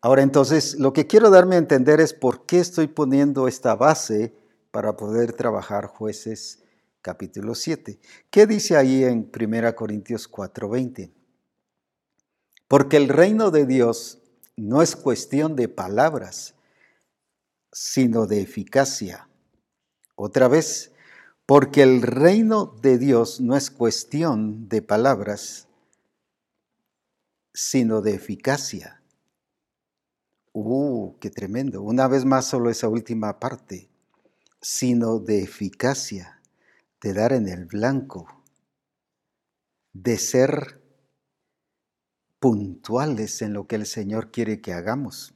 Ahora entonces, lo que quiero darme a entender es por qué estoy poniendo esta base para poder trabajar jueces capítulo 7. ¿Qué dice ahí en 1 Corintios 4:20? Porque el reino de Dios no es cuestión de palabras, sino de eficacia. Otra vez, porque el reino de Dios no es cuestión de palabras, sino de eficacia. ¡Uh, qué tremendo! Una vez más solo esa última parte sino de eficacia, de dar en el blanco, de ser puntuales en lo que el Señor quiere que hagamos.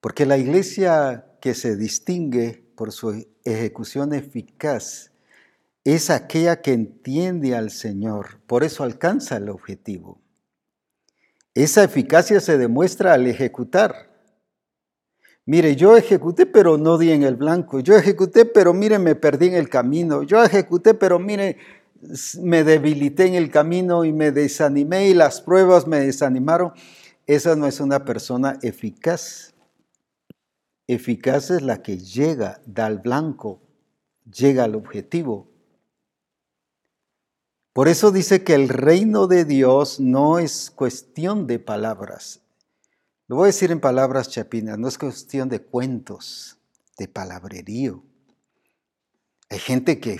Porque la iglesia que se distingue por su ejecución eficaz es aquella que entiende al Señor, por eso alcanza el objetivo. Esa eficacia se demuestra al ejecutar. Mire, yo ejecuté, pero no di en el blanco. Yo ejecuté, pero mire, me perdí en el camino. Yo ejecuté, pero mire, me debilité en el camino y me desanimé y las pruebas me desanimaron. Esa no es una persona eficaz. Eficaz es la que llega, da al blanco, llega al objetivo. Por eso dice que el reino de Dios no es cuestión de palabras, lo voy a decir en palabras chapinas, no es cuestión de cuentos, de palabrerío. Hay gente que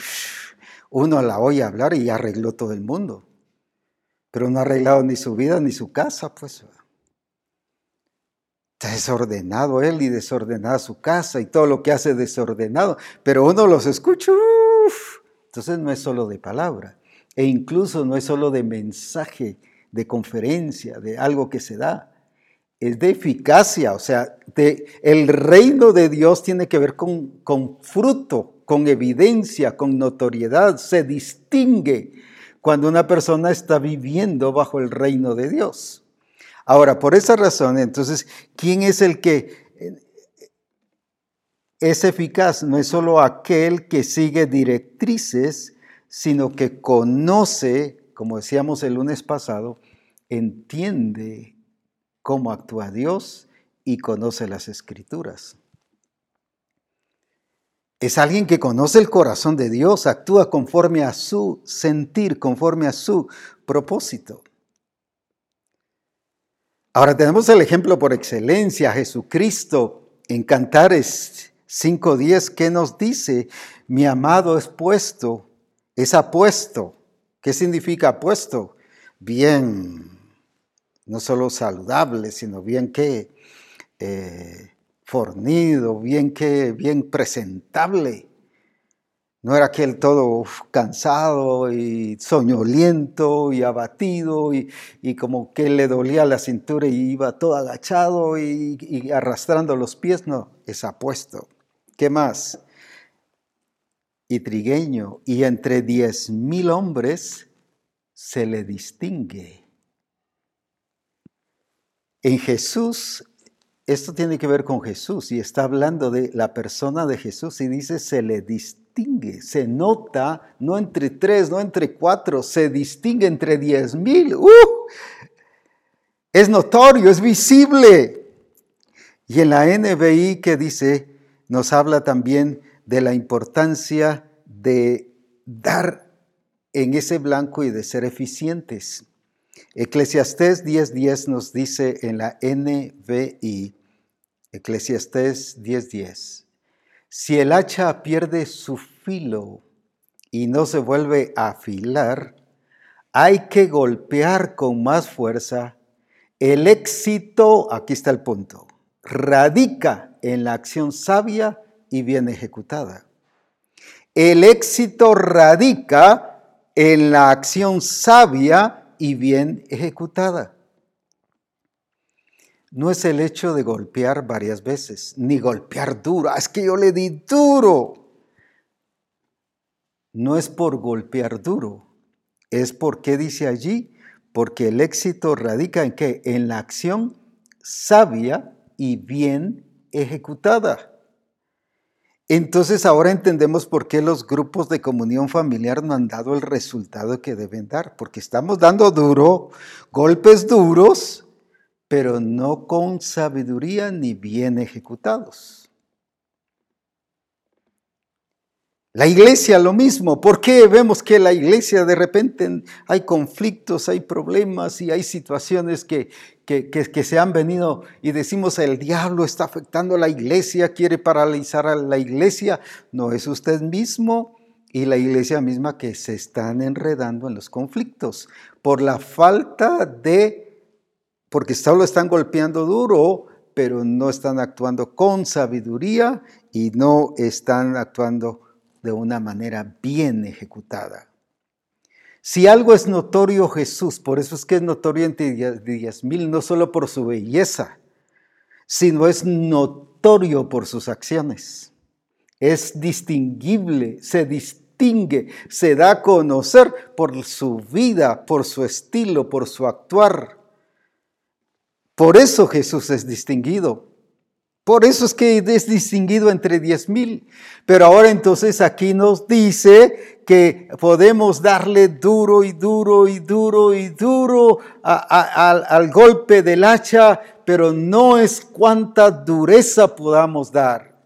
uno la oye hablar y arregló todo el mundo, pero no ha arreglado ni su vida ni su casa, pues. Está desordenado él y desordenada su casa y todo lo que hace desordenado, pero uno los escucha, entonces no es solo de palabra, e incluso no es solo de mensaje, de conferencia, de algo que se da, es de eficacia, o sea, el reino de Dios tiene que ver con, con fruto, con evidencia, con notoriedad, se distingue cuando una persona está viviendo bajo el reino de Dios. Ahora, por esa razón, entonces, ¿quién es el que es eficaz no es solo aquel que sigue directrices, sino que conoce, como decíamos el lunes pasado, entiende cómo actúa Dios y conoce las escrituras. Es alguien que conoce el corazón de Dios, actúa conforme a su sentir, conforme a su propósito. Ahora tenemos el ejemplo por excelencia, Jesucristo en Cantares 5.10, que nos dice, mi amado es puesto, es apuesto. ¿Qué significa apuesto? Bien, no solo saludable, sino bien que eh, fornido, bien que bien presentable. No era aquel todo cansado y soñoliento y abatido y, como que le dolía la cintura y iba todo agachado y, y arrastrando los pies. No, es apuesto. ¿Qué más? Y trigueño. Y entre diez mil hombres se le distingue. En Jesús esto tiene que ver con Jesús y está hablando de la persona de Jesús y dice se le distingue, se nota, no entre tres, no entre cuatro, se distingue entre diez mil. ¡Uh! Es notorio, es visible. Y en la NBI que dice, nos habla también de la importancia de dar en ese blanco y de ser eficientes. Eclesiastés 10:10 nos dice en la NBI, Eclesiastés 10:10, si el hacha pierde su filo y no se vuelve a afilar, hay que golpear con más fuerza. El éxito, aquí está el punto, radica en la acción sabia y bien ejecutada. El éxito radica en la acción sabia y bien ejecutada. No es el hecho de golpear varias veces, ni golpear duro. Es que yo le di duro. No es por golpear duro, es porque dice allí, porque el éxito radica en qué? En la acción sabia y bien ejecutada. Entonces ahora entendemos por qué los grupos de comunión familiar no han dado el resultado que deben dar, porque estamos dando duro, golpes duros, pero no con sabiduría ni bien ejecutados. La iglesia lo mismo. ¿Por qué vemos que la iglesia de repente hay conflictos, hay problemas y hay situaciones que, que, se han venido y decimos el diablo está afectando a la iglesia, quiere paralizar a la iglesia. No es usted mismo y la iglesia misma que se están enredando en los conflictos por la falta de, porque solo están golpeando duro, pero no están actuando con sabiduría y no están actuando de una manera bien ejecutada. Si algo es notorio Jesús, por eso es que es notorio entre diez mil, no solo por su belleza, sino es notorio por sus acciones. Es distinguible, se distingue, se da a conocer por su vida, por su estilo, por su actuar. Por eso Jesús es distinguido. Por eso es que es distinguido entre diez mil. Pero ahora entonces aquí nos dice que podemos darle duro y duro y duro y duro al golpe del hacha, pero no es cuánta dureza podamos dar.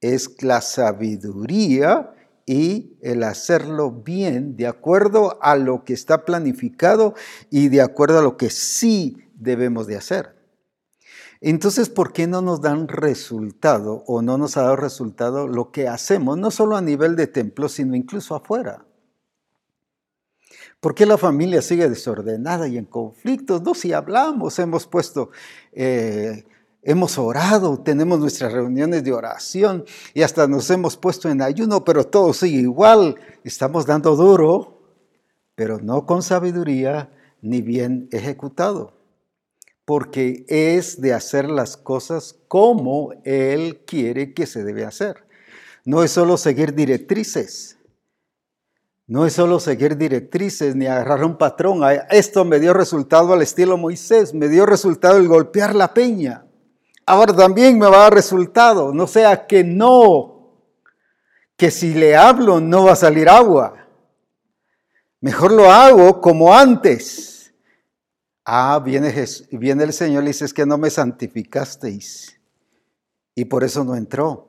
Es la sabiduría y el hacerlo bien de acuerdo a lo que está planificado y de acuerdo a lo que sí debemos de hacer. Entonces, ¿por qué no nos dan resultado o no nos ha dado resultado lo que hacemos, no solo a nivel de templo, sino incluso afuera? ¿Por qué la familia sigue desordenada y en conflictos? No, si hablamos, hemos puesto, eh, hemos orado, tenemos nuestras reuniones de oración y hasta nos hemos puesto en ayuno, pero todo sigue igual. Estamos dando duro, pero no con sabiduría ni bien ejecutado porque es de hacer las cosas como Él quiere que se debe hacer. No es solo seguir directrices. No es solo seguir directrices ni agarrar un patrón. Esto me dio resultado al estilo Moisés, me dio resultado el golpear la peña. ahora también me va a dar resultado. No sea que no, que si le hablo no va a salir agua. Mejor lo hago como antes. Ah, viene, viene el Señor y dice, es que no me santificasteis. Y por eso no entró.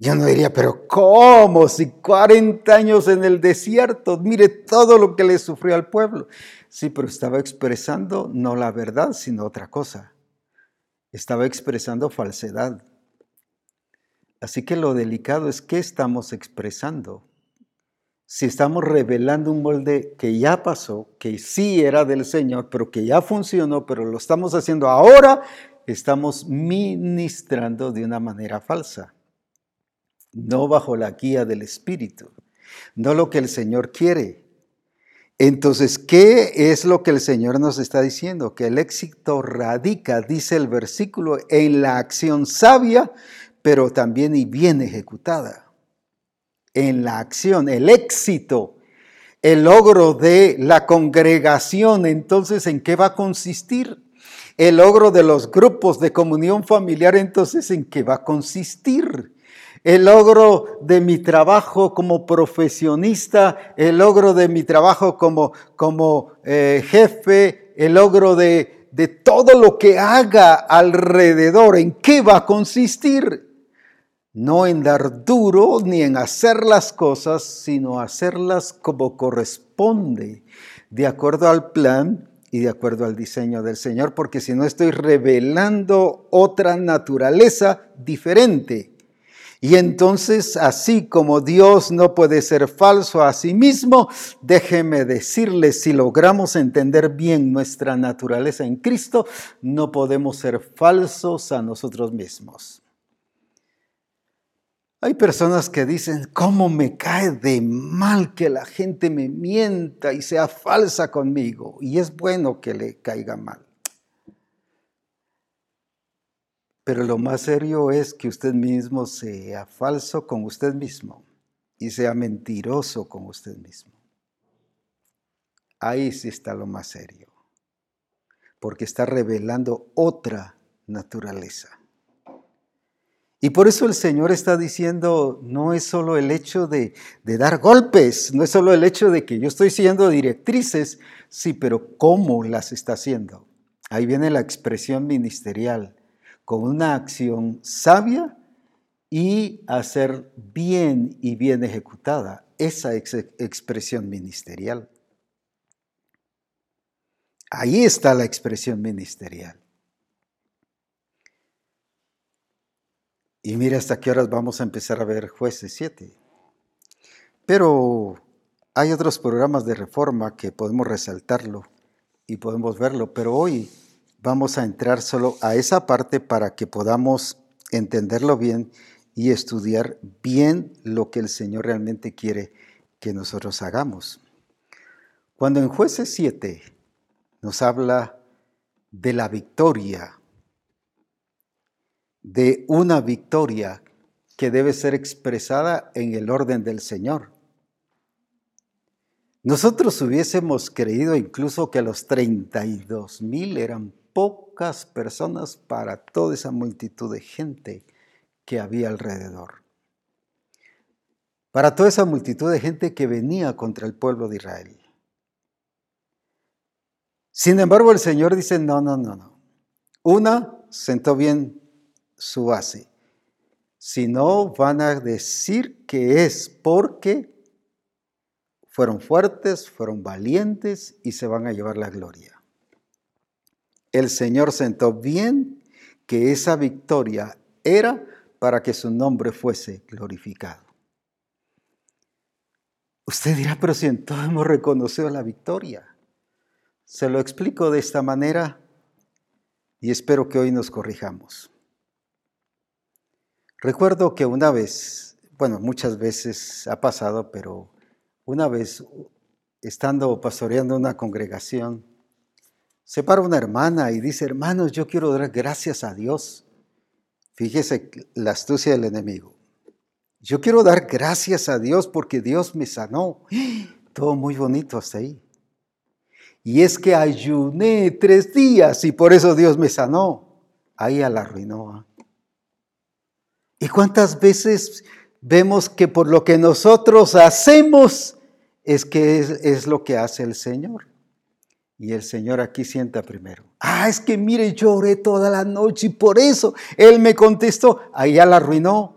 Yo no diría, pero ¿cómo? Si 40 años en el desierto, mire todo lo que le sufrió al pueblo. Sí, pero estaba expresando no la verdad, sino otra cosa. Estaba expresando falsedad. Así que lo delicado es qué estamos expresando. Si estamos revelando un molde que ya pasó, que sí era del Señor, pero que ya funcionó, pero lo estamos haciendo ahora, estamos ministrando de una manera falsa no bajo la guía del Espíritu, no lo que el Señor quiere. Entonces, ¿qué es lo que el Señor nos está diciendo? Que el éxito radica, dice el versículo, en la acción sabia, pero también y bien ejecutada. En la acción, el éxito, el logro de la congregación, entonces, ¿en qué va a consistir? El logro de los grupos de comunión familiar, entonces, ¿en qué va a consistir? el logro de mi trabajo como profesionista, el logro de mi trabajo como, como eh, jefe, el logro de, de todo lo que haga alrededor, ¿en qué va a consistir? No en dar duro ni en hacer las cosas, sino hacerlas como corresponde, de acuerdo al plan y de acuerdo al diseño del Señor, porque si no estoy revelando otra naturaleza diferente. Y entonces, así como Dios no puede ser falso a sí mismo, déjeme decirle, si logramos entender bien nuestra naturaleza en Cristo, no podemos ser falsos a nosotros mismos. Hay personas que dicen, ¿cómo me cae de mal que la gente me mienta y sea falsa conmigo? Y es bueno que le caiga mal. Pero lo más serio es que usted mismo sea falso con usted mismo y sea mentiroso con usted mismo. Ahí sí está lo más serio, porque está revelando otra naturaleza. Y por eso el Señor está diciendo, no es solo el hecho de, dar golpes, no es solo el hecho de que yo estoy siguiendo directrices, sí, pero ¿cómo las está haciendo? Ahí viene la expresión ministerial con una acción sabia y hacer bien y bien ejecutada esa expresión ministerial. Ahí está la expresión ministerial. Y mira hasta qué horas vamos a empezar a ver jueces 7. Pero hay otros programas de reforma que podemos resaltarlo y podemos verlo, pero hoy vamos a entrar solo a esa parte para que podamos entenderlo bien y estudiar bien lo que el Señor realmente quiere que nosotros hagamos. Cuando en jueces 7 nos habla de la victoria, de una victoria que debe ser expresada en el orden del Señor. Nosotros hubiésemos creído incluso que los 32 mil eran pocas personas para toda esa multitud de gente que había alrededor. Para toda esa multitud de gente que venía contra el pueblo de Israel. Sin embargo, el Señor dice, no, no, no, no. Una, sentó bien su base. Si no, van a decir que es porque fueron fuertes, fueron valientes y se van a llevar la gloria el Señor sentó bien que esa victoria era para que su nombre fuese glorificado. Usted dirá, pero si en hemos reconocido la victoria. Se lo explico de esta manera y espero que hoy nos corrijamos. Recuerdo que una vez, bueno, muchas veces ha pasado, pero una vez estando pastoreando una congregación, se para una hermana y dice, hermanos, yo quiero dar gracias a Dios. Fíjese la astucia del enemigo. Yo quiero dar gracias a Dios porque Dios me sanó. Todo muy bonito hasta ahí. Y es que ayuné tres días y por eso Dios me sanó. ahí la arruinó. ¿Y cuántas veces vemos que por lo que nosotros hacemos es que es, lo que hace el Señor? Y el Señor aquí sienta primero. Ah, es que mire, lloré toda la noche y por eso Él me contestó. Ahí ya la arruinó.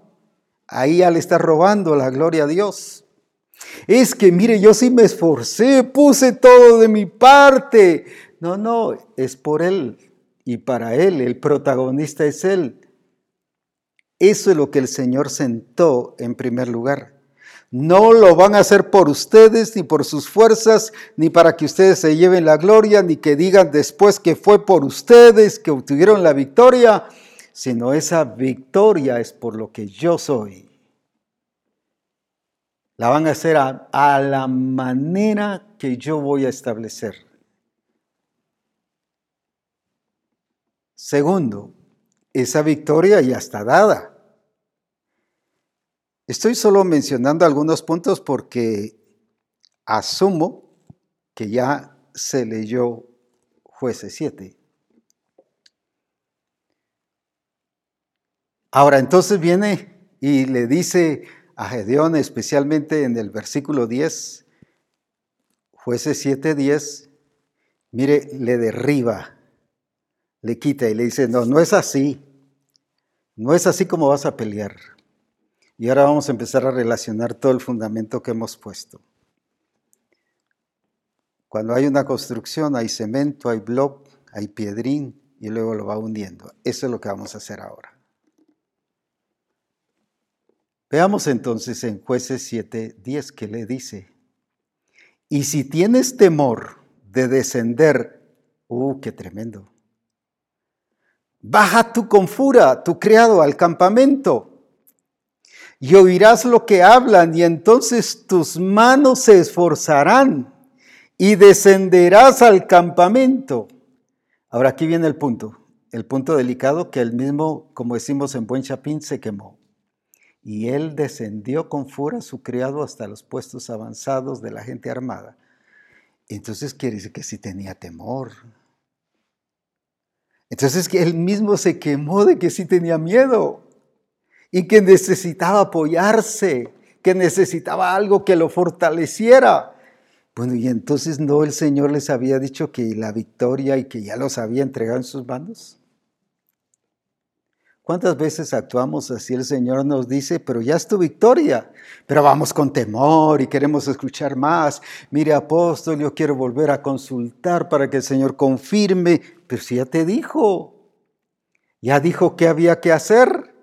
Ahí ya le está robando la gloria a Dios. Es que mire, yo sí me esforcé, puse todo de mi parte. No, no, es por Él y para Él. El protagonista es Él. Eso es lo que el Señor sentó en primer lugar. No lo van a hacer por ustedes, ni por sus fuerzas, ni para que ustedes se lleven la gloria, ni que digan después que fue por ustedes que obtuvieron la victoria, sino esa victoria es por lo que yo soy. La van a hacer a, la manera que yo voy a establecer. Segundo, esa victoria ya está dada. Estoy solo mencionando algunos puntos porque asumo que ya se leyó jueces 7. Ahora entonces viene y le dice a Gedeón, especialmente en el versículo 10, jueces 7, 10, mire, le derriba, le quita y le dice, no, no es así. No es así como vas a pelear. Y ahora vamos a empezar a relacionar todo el fundamento que hemos puesto. Cuando hay una construcción hay cemento, hay block, hay piedrín y luego lo va hundiendo. Eso es lo que vamos a hacer ahora. Veamos entonces en jueces 7, 10 que le dice, y si tienes temor de descender, ¡uh, qué tremendo! Baja tu confura, tu criado, al campamento, y oirás lo que hablan, y entonces tus manos se esforzarán, y descenderás al campamento. Ahora aquí viene el punto, el punto delicado que el mismo, como decimos en Buen Chapín, se quemó. Y él descendió con furia su criado hasta los puestos avanzados de la gente armada. Entonces quiere decir que sí tenía temor, entonces que él mismo se quemó de que sí tenía miedo y que necesitaba apoyarse, que necesitaba algo que lo fortaleciera. Bueno, y entonces no el Señor les había dicho que la victoria y que ya los había entregado en sus manos. ¿Cuántas veces actuamos así? El Señor nos dice, pero ya es tu victoria, pero vamos con temor y queremos escuchar más. Mire, apóstol, yo quiero volver a consultar para que el Señor confirme, pero si ya te dijo, ya dijo qué había que hacer.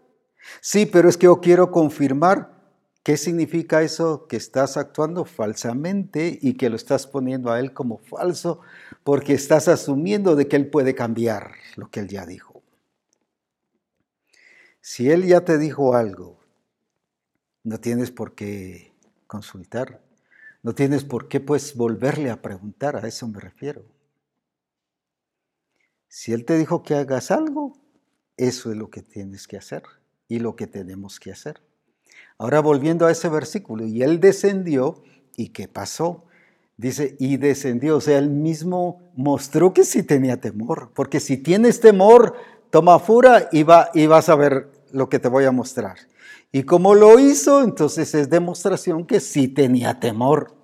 Sí, pero es que yo quiero confirmar qué significa eso que estás actuando falsamente y que lo estás poniendo a Él como falso porque estás asumiendo de que Él puede cambiar lo que Él ya dijo. Si Él ya te dijo algo, no tienes por qué consultar, no tienes por qué pues volverle a preguntar, a eso me refiero. Si Él te dijo que hagas algo, eso es lo que tienes que hacer y lo que tenemos que hacer. Ahora volviendo a ese versículo, y Él descendió, ¿y qué pasó? Dice, y descendió, o sea, Él mismo mostró que sí tenía temor, porque si tienes temor, toma fura y, va, y vas a ver lo que te voy a mostrar. Y como lo hizo, entonces es demostración que sí tenía temor.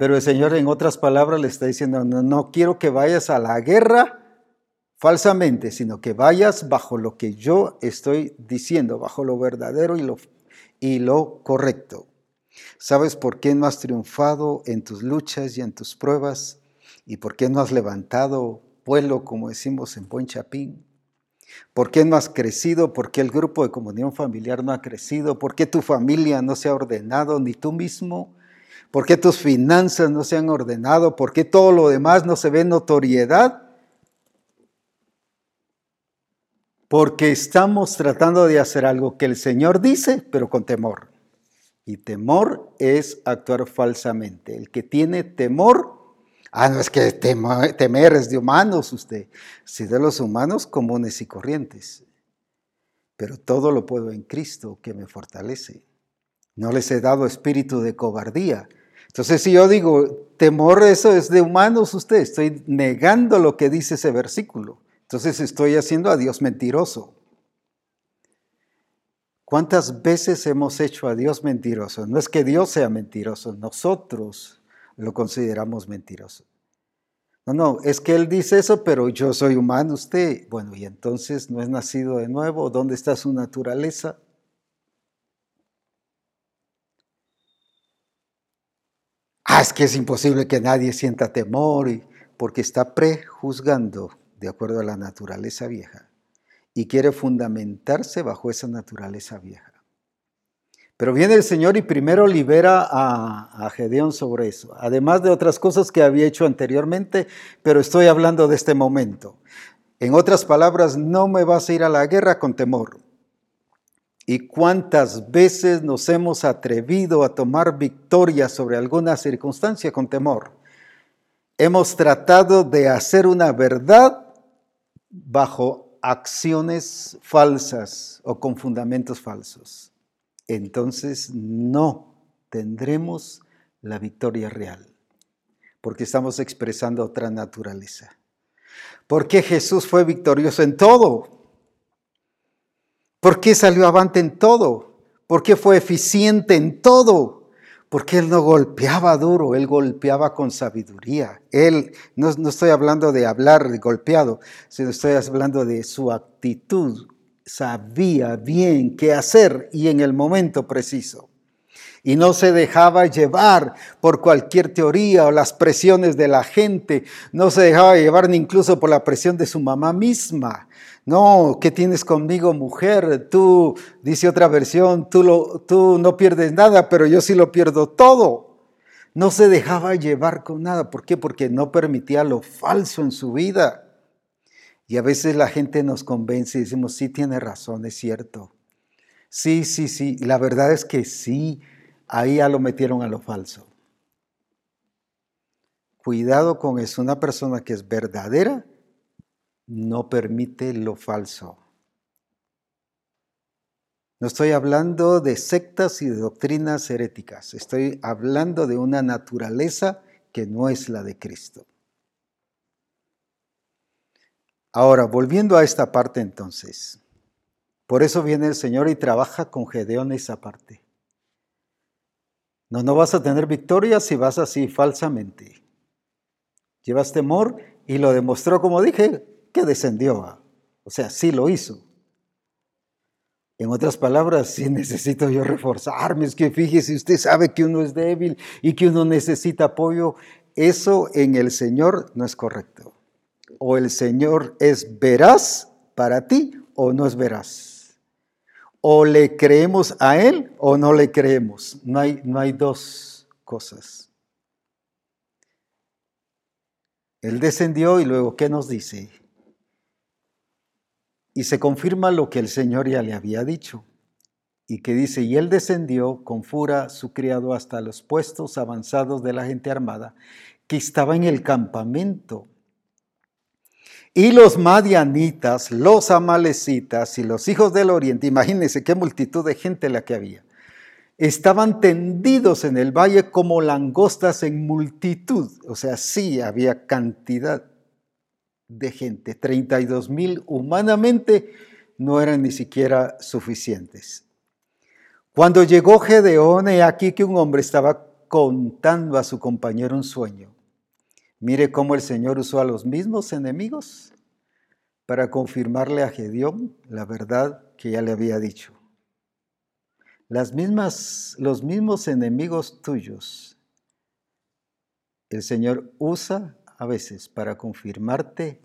Pero el Señor en otras palabras le está diciendo, no, quiero que vayas a la guerra falsamente, sino que vayas bajo lo que yo estoy diciendo, bajo lo verdadero y lo, y lo correcto. ¿Sabes por qué no has triunfado en tus luchas y en tus pruebas? ¿Y por qué no has levantado vuelo, como decimos en Buen Chapín? ¿Por qué no has crecido? ¿Por qué el grupo de comunión familiar no ha crecido? ¿Por qué tu familia no se ha ordenado, ni tú mismo? ¿Por qué tus finanzas no se han ordenado? ¿Por qué todo lo demás no se ve notoriedad? Porque estamos tratando de hacer algo que el Señor dice, pero con temor. Y temor es actuar falsamente. El que tiene temor Ah, no es que temer es de humanos usted, sí de los humanos comunes y corrientes. Pero todo lo puedo en Cristo que me fortalece. No les he dado espíritu de cobardía. Entonces, si yo digo temor, eso es de humanos usted, estoy negando lo que dice ese versículo. Entonces estoy haciendo a Dios mentiroso. ¿Cuántas veces hemos hecho a Dios mentiroso? No es que Dios sea mentiroso, nosotros lo consideramos mentiroso. No, no, es que Él dice eso, pero yo soy humano, usted. Bueno, y entonces no es nacido de nuevo. ¿Dónde está su naturaleza? Ah, es que es imposible que nadie sienta temor porque está prejuzgando de acuerdo a la naturaleza vieja y quiere fundamentarse bajo esa naturaleza vieja. Pero viene el Señor y primero libera a, a, Gedeón sobre eso, además de otras cosas que había hecho anteriormente, pero estoy hablando de este momento. En otras palabras, no me vas a ir a la guerra con temor. ¿Y cuántas veces nos hemos atrevido a tomar victoria sobre alguna circunstancia con temor? Hemos tratado de hacer una verdad bajo acciones falsas o con fundamentos falsos, entonces no tendremos la victoria real, porque estamos expresando otra naturaleza. Porque Jesús fue victorioso en todo? ¿Por qué salió avante en todo? ¿Por qué fue eficiente en todo? porque él no golpeaba duro, él golpeaba con sabiduría. Él, no, estoy hablando de hablar golpeado, sino estoy hablando de su actitud. Sabía bien qué hacer y en el momento preciso. Y no se dejaba llevar por cualquier teoría o las presiones de la gente. No se dejaba llevar ni incluso por la presión de su mamá misma. No, ¿qué tienes conmigo, mujer? Tú, dice otra versión, tú, lo, tú no pierdes nada, pero yo sí lo pierdo todo. No se dejaba llevar con nada. ¿Por qué? Porque no permitía lo falso en su vida. Y a veces la gente nos convence y decimos, sí, tiene razón, es cierto. Sí, sí, sí. La verdad es que sí, ahí ya lo metieron a lo falso. Cuidado con eso. Una persona que es verdadera no permite lo falso. No estoy hablando de sectas y de doctrinas heréticas, estoy hablando de una naturaleza que no es la de Cristo. Ahora, volviendo a esta parte entonces, por eso viene el Señor y trabaja con Gedeón esa parte. No, no vas a tener victoria si vas así falsamente. Llevas temor y lo demostró, como dije, que descendió. O sea, sí lo hizo. En otras palabras, si necesito yo reforzarme, es que fíjese, usted sabe que uno es débil y que uno necesita apoyo. Eso en el Señor no es correcto. O el Señor es veraz para ti o no es veraz. O le creemos a Él o no le creemos. No hay, no hay dos cosas. Él descendió y luego, ¿qué nos dice? Y se confirma lo que el Señor ya le había dicho, y que dice, y él descendió con fura su criado hasta los puestos avanzados de la gente armada, que estaba en el campamento. Y los madianitas, los amalecitas y los hijos del oriente, imagínense qué multitud de gente la que había, estaban tendidos en el valle como langostas en multitud, o sea, sí había cantidad de gente, 32 mil humanamente no eran ni siquiera suficientes. Cuando llegó Gedeón, he aquí que un hombre estaba contando a su compañero un sueño. Mire cómo el Señor usó a los mismos enemigos para confirmarle a Gedeón la verdad que ya le había dicho. Las mismas, los mismos enemigos tuyos, el Señor usa a veces para confirmarte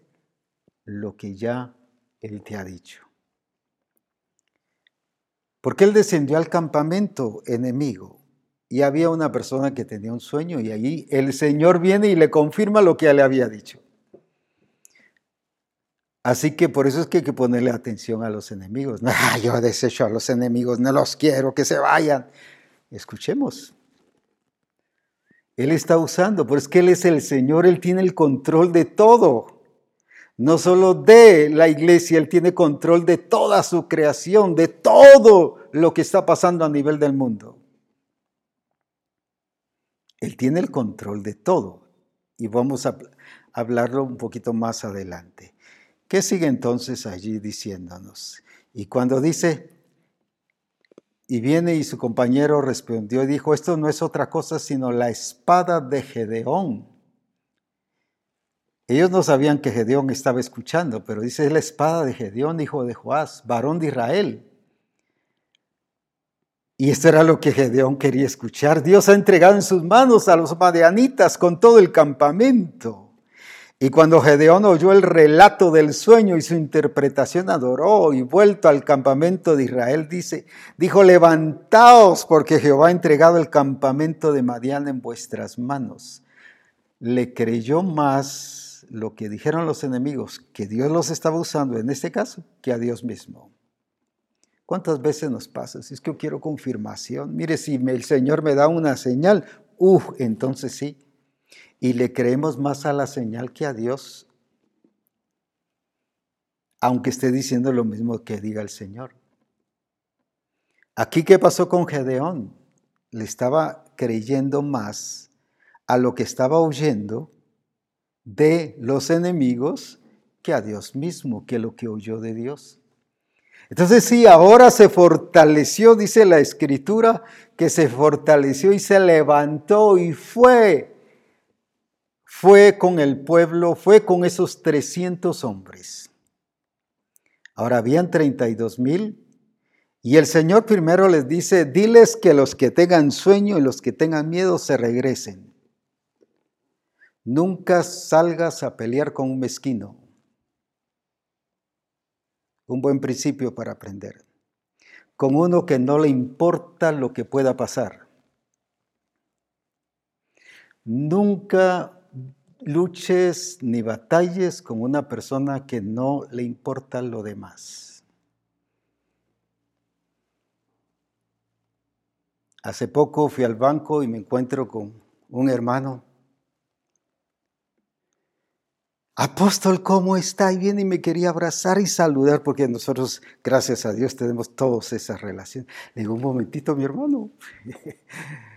lo que ya Él te ha dicho. Porque Él descendió al campamento enemigo y había una persona que tenía un sueño y allí el Señor viene y le confirma lo que ya le había dicho. Así que por eso es que hay que ponerle atención a los enemigos. Ah, yo desecho a los enemigos, no los quiero, que se vayan. Escuchemos. Él está usando, pero es que Él es el Señor, Él tiene el control de todo. No solo de la iglesia, Él tiene control de toda su creación, de todo lo que está pasando a nivel del mundo. Él tiene el control de todo. Y vamos a hablarlo un poquito más adelante. ¿Qué sigue entonces allí diciéndonos? Y cuando dice, y viene y su compañero respondió y dijo, esto no es otra cosa sino la espada de Gedeón. Ellos no sabían que Gedeón estaba escuchando, pero dice, es la espada de Gedeón, hijo de Joás, varón de Israel. Y esto era lo que Gedeón quería escuchar. Dios ha entregado en sus manos a los madianitas con todo el campamento. Y cuando Gedeón oyó el relato del sueño y su interpretación adoró y vuelto al campamento de Israel, dice, dijo, levantaos porque Jehová ha entregado el campamento de Madián en vuestras manos. Le creyó más lo que dijeron los enemigos, que Dios los estaba usando en este caso, que a Dios mismo. ¿Cuántas veces nos pasa? Si es que yo quiero confirmación, mire, si el Señor me da una señal, uff, entonces sí y le creemos más a la señal que a Dios, aunque esté diciendo lo mismo que diga el Señor. Aquí, ¿qué pasó con Gedeón? Le estaba creyendo más a lo que estaba oyendo de los enemigos que a Dios mismo, que lo que oyó de Dios. Entonces sí, ahora se fortaleció, dice la escritura, que se fortaleció y se levantó y fue fue con el pueblo, fue con esos 300 hombres. Ahora habían 32 mil y el Señor primero les dice, diles que los que tengan sueño y los que tengan miedo se regresen. Nunca salgas a pelear con un mezquino. Un buen principio para aprender. Con uno que no le importa lo que pueda pasar. Nunca luches ni batalles con una persona que no le importa lo demás. Hace poco fui al banco y me encuentro con un hermano. Apóstol, ¿cómo está? Y viene y me quería abrazar y saludar porque nosotros, gracias a Dios, tenemos todos esas relaciones. Le digo, un momentito, mi hermano.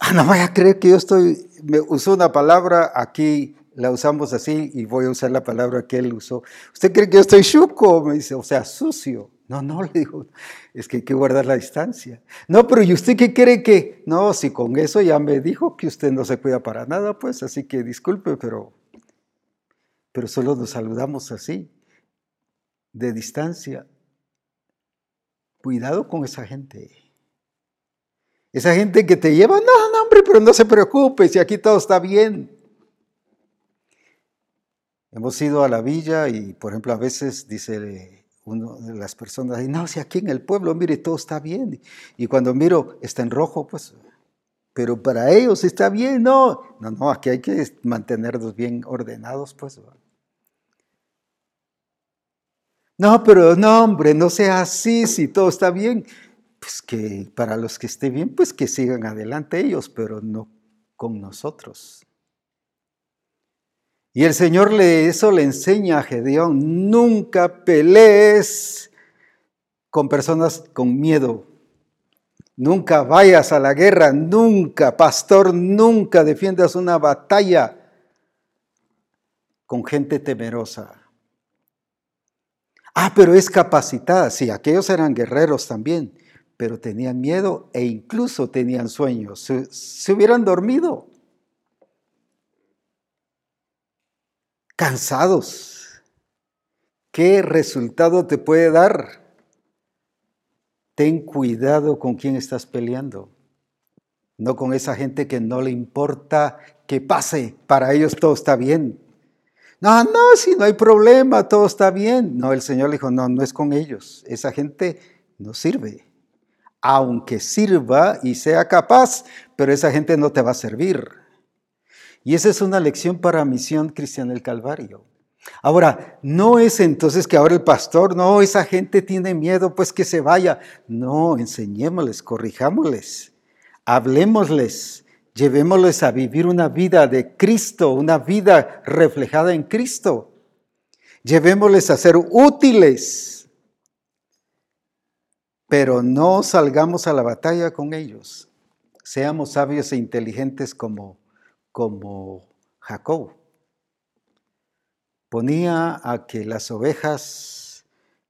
Ah, no vaya a creer que yo estoy, me usó una palabra, aquí la usamos así y voy a usar la palabra que él usó. ¿Usted cree que yo estoy chuco? Me dice, o sea, sucio. No, no, le digo, es que hay que guardar la distancia. No, pero ¿y usted qué cree que? No, si con eso ya me dijo que usted no se cuida para nada, pues así que disculpe, pero, pero solo nos saludamos así, de distancia. Cuidado con esa gente. Esa gente que te lleva, no, no, hombre, pero no se preocupe, si aquí todo está bien. Hemos ido a la villa y, por ejemplo, a veces dice una de las personas, no, si aquí en el pueblo, mire, todo está bien. Y cuando miro, está en rojo, pues, pero para ellos está bien, no. No, no, aquí hay que mantenernos bien ordenados, pues. No, pero no, hombre, no sea así, si todo está bien pues que para los que esté bien, pues que sigan adelante ellos, pero no con nosotros. Y el Señor le, eso le enseña a Gedeón, nunca pelees con personas con miedo. Nunca vayas a la guerra, nunca, pastor, nunca defiendas una batalla con gente temerosa. Ah, pero es capacitada. Sí, aquellos eran guerreros también pero tenían miedo e incluso tenían sueños. Se, hubieran dormido. Cansados. ¿Qué resultado te puede dar? Ten cuidado con quién estás peleando. No con esa gente que no le importa que pase. Para ellos todo está bien. No, no, si no hay problema, todo está bien. No, el Señor le dijo, no, no es con ellos. Esa gente no sirve aunque sirva y sea capaz, pero esa gente no te va a servir. Y esa es una lección para Misión Cristiana del Calvario. Ahora, no es entonces que ahora el pastor, no, esa gente tiene miedo, pues que se vaya. No, enseñémosles, corrijámosles, hablemosles, llevémosles a vivir una vida de Cristo, una vida reflejada en Cristo. Llevémosles a ser útiles pero no salgamos a la batalla con ellos. Seamos sabios e inteligentes como, como Jacob. Ponía a que las ovejas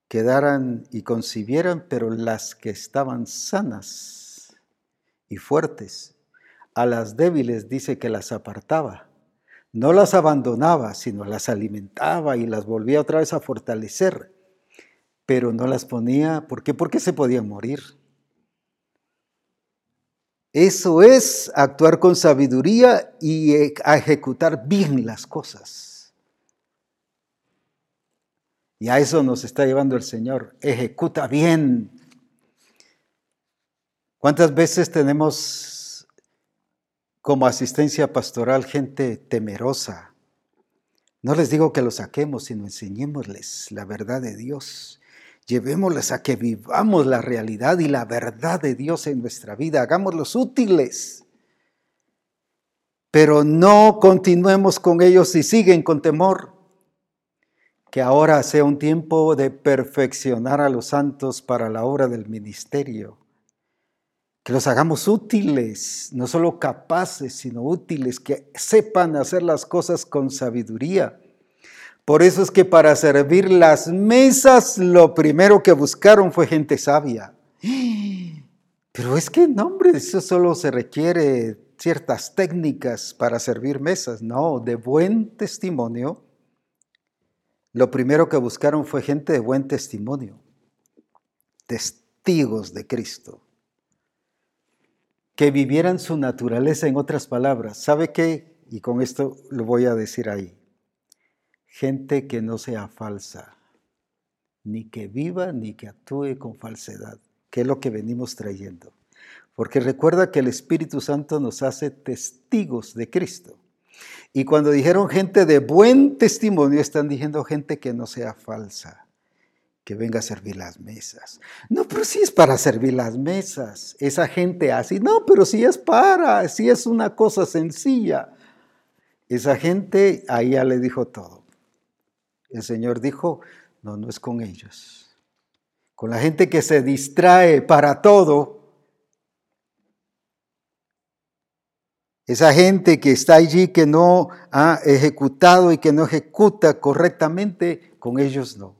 quedaran y concibieran, pero las que estaban sanas y fuertes, a las débiles dice que las apartaba. No las abandonaba, sino las alimentaba y las volvía otra vez a fortalecer, pero no las ponía, ¿por qué? Porque se podían morir. Eso es actuar con sabiduría y e, ejecutar bien las cosas. Y a eso nos está llevando el Señor. Ejecuta bien. ¿Cuántas veces tenemos como asistencia pastoral gente temerosa? No les digo que lo saquemos, sino enseñémosles la verdad de Dios. Llevémosles a que vivamos la realidad y la verdad de Dios en nuestra vida. Hagámoslos útiles. Pero no continuemos con ellos si siguen con temor. Que ahora sea un tiempo de perfeccionar a los santos para la obra del ministerio. Que los hagamos útiles, no solo capaces, sino útiles, que sepan hacer las cosas con sabiduría por eso es que para servir las mesas lo primero que buscaron fue gente sabia. Pero es que, no, hombre, eso solo se requiere ciertas técnicas para servir mesas. No, de buen testimonio. Lo primero que buscaron fue gente de buen testimonio, testigos de Cristo, que vivieran su naturaleza en otras palabras. ¿Sabe qué? Y con esto lo voy a decir ahí gente que no sea falsa, ni que viva ni que actúe con falsedad, que es lo que venimos trayendo. Porque recuerda que el Espíritu Santo nos hace testigos de Cristo. Y cuando dijeron gente de buen testimonio, están diciendo gente que no sea falsa, que venga a servir las mesas. No, pero si es para servir las mesas. Esa gente así, no, pero si es para, si es una cosa sencilla. Esa gente ahí ya le dijo todo. El Señor dijo, no, no es con ellos. Con la gente que se distrae para todo. Esa gente que está allí, que no ha ejecutado y que no ejecuta correctamente, con ellos no.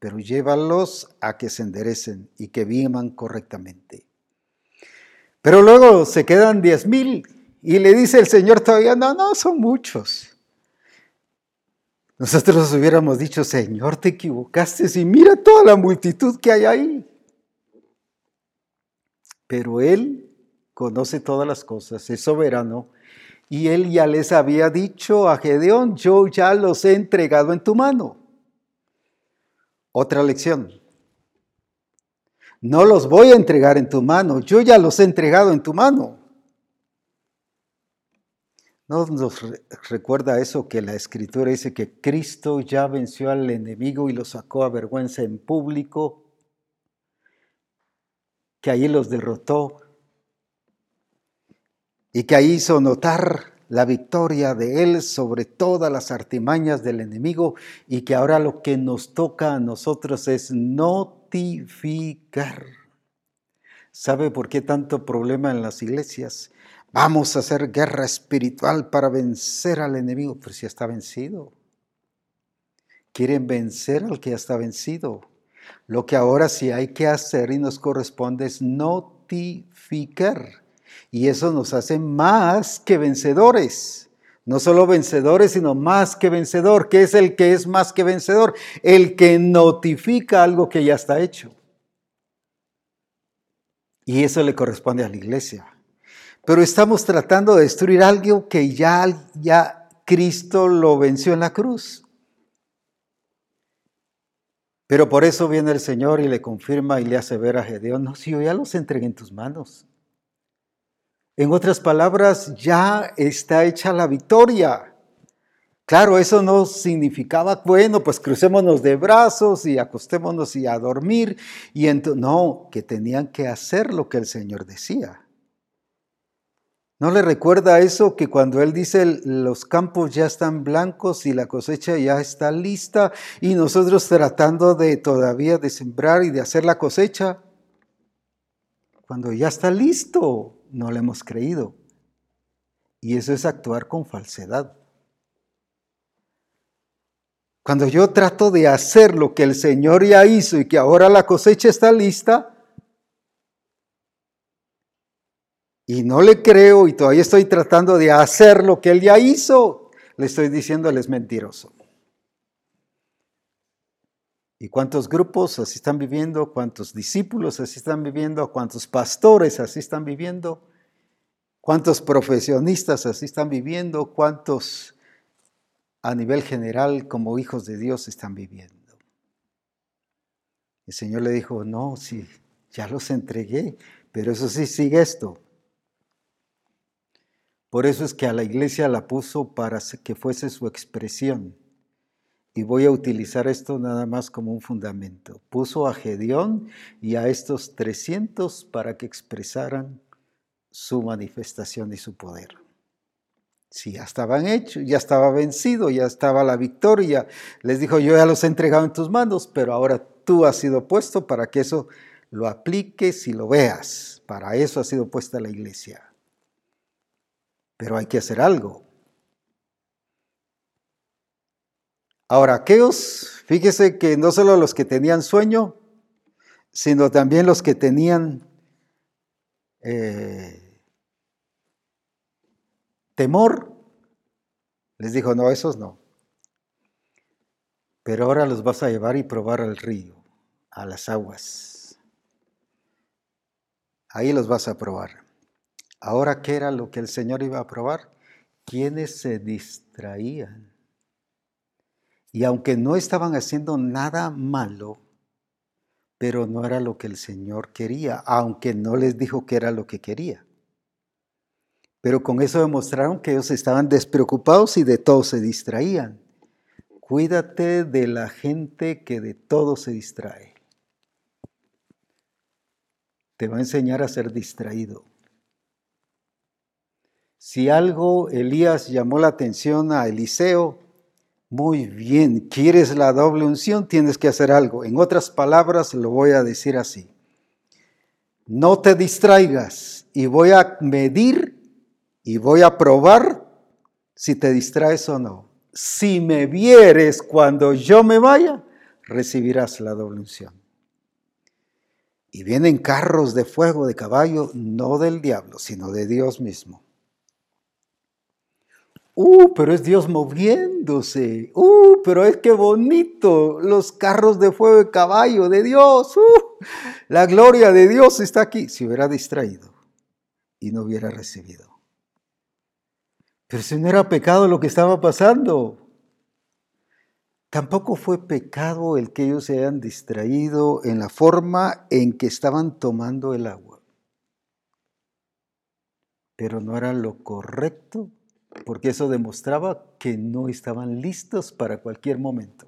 Pero llévalos a que se enderecen y que vivan correctamente. Pero luego se quedan diez mil y le dice el Señor todavía, no, no, son muchos. Nosotros hubiéramos dicho, Señor, te equivocaste y mira toda la multitud que hay ahí. Pero Él conoce todas las cosas, es soberano, y Él ya les había dicho a Gedeón, yo ya los he entregado en tu mano. Otra lección. No los voy a entregar en tu mano, yo ya los he entregado en tu mano. ¿No nos recuerda eso que la escritura dice que Cristo ya venció al enemigo y lo sacó a vergüenza en público? Que ahí los derrotó y que ahí hizo notar la victoria de Él sobre todas las artimañas del enemigo y que ahora lo que nos toca a nosotros es notificar. ¿Sabe por qué tanto problema en las iglesias? Vamos a hacer guerra espiritual para vencer al enemigo, pero si ya está vencido. Quieren vencer al que ya está vencido. Lo que ahora sí hay que hacer y nos corresponde es notificar. Y eso nos hace más que vencedores. No solo vencedores, sino más que vencedor. ¿Qué es el que es más que vencedor? El que notifica algo que ya está hecho. Y eso le corresponde a la iglesia pero estamos tratando de destruir algo que ya, ya Cristo lo venció en la cruz. Pero por eso viene el Señor y le confirma y le hace ver a Gedeón, no, si yo ya los entregué en tus manos. En otras palabras, ya está hecha la victoria. Claro, eso no significaba, bueno, pues crucémonos de brazos y acostémonos y a dormir. Y no, que tenían que hacer lo que el Señor decía. ¿No le recuerda eso que cuando Él dice los campos ya están blancos y la cosecha ya está lista y nosotros tratando de todavía de sembrar y de hacer la cosecha? Cuando ya está listo, no le hemos creído. Y eso es actuar con falsedad. Cuando yo trato de hacer lo que el Señor ya hizo y que ahora la cosecha está lista, y no le creo y todavía estoy tratando de hacer lo que Él ya hizo, le estoy diciendo, Él es mentiroso. ¿Y cuántos grupos así están viviendo? ¿Cuántos discípulos así están viviendo? ¿Cuántos pastores así están viviendo? ¿Cuántos profesionistas así están viviendo? ¿Cuántos a nivel general como hijos de Dios están viviendo? El Señor le dijo, no, sí, ya los entregué, pero eso sí, sigue esto. Por eso es que a la iglesia la puso para que fuese su expresión. Y voy a utilizar esto nada más como un fundamento. Puso a Gedeón y a estos 300 para que expresaran su manifestación y su poder. Si ya estaban hechos, ya estaba vencido, ya estaba la victoria. Les dijo, yo ya los he entregado en tus manos, pero ahora tú has sido puesto para que eso lo apliques y lo veas. Para eso ha sido puesta la iglesia. Pero hay que hacer algo. Ahora, aquellos, fíjese que no solo los que tenían sueño, sino también los que tenían eh, temor, les dijo, no, esos no. Pero ahora los vas a llevar y probar al río, a las aguas. Ahí los vas a probar. Ahora, ¿qué era lo que el Señor iba a probar? Quienes se distraían. Y aunque no estaban haciendo nada malo, pero no era lo que el Señor quería, aunque no les dijo que era lo que quería. Pero con eso demostraron que ellos estaban despreocupados y de todo se distraían. Cuídate de la gente que de todo se distrae. Te va a enseñar a ser distraído. Si algo Elías llamó la atención a Eliseo, muy bien, ¿quieres la doble unción? Tienes que hacer algo. En otras palabras, lo voy a decir así. No te distraigas y voy a medir y voy a probar si te distraes o no. Si me vieres cuando yo me vaya, recibirás la doble unción. Y vienen carros de fuego, de caballo, no del diablo, sino de Dios mismo. Uh, pero es Dios moviéndose. Uh, pero es que bonito. Los carros de fuego de caballo de Dios. Uh, la gloria de Dios está aquí. Si hubiera distraído y no hubiera recibido. Pero si no era pecado lo que estaba pasando. Tampoco fue pecado el que ellos se hayan distraído en la forma en que estaban tomando el agua. Pero no era lo correcto porque eso demostraba que no estaban listos para cualquier momento.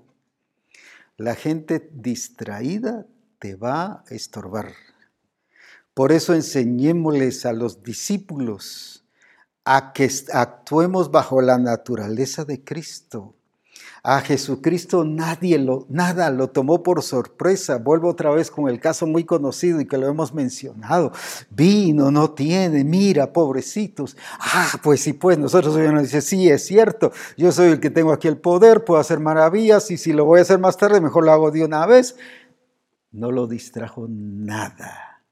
La gente distraída te va a estorbar. Por eso enseñémosles a los discípulos a que actuemos bajo la naturaleza de Cristo, a Jesucristo nadie lo, nada lo tomó por sorpresa. Vuelvo otra vez con el caso muy conocido y que lo hemos mencionado. Vino, no tiene, mira, pobrecitos. Ah, pues sí, pues nosotros nos dice, sí, es cierto, yo soy el que tengo aquí el poder, puedo hacer maravillas y si lo voy a hacer más tarde, mejor lo hago de una vez. No lo distrajo nada.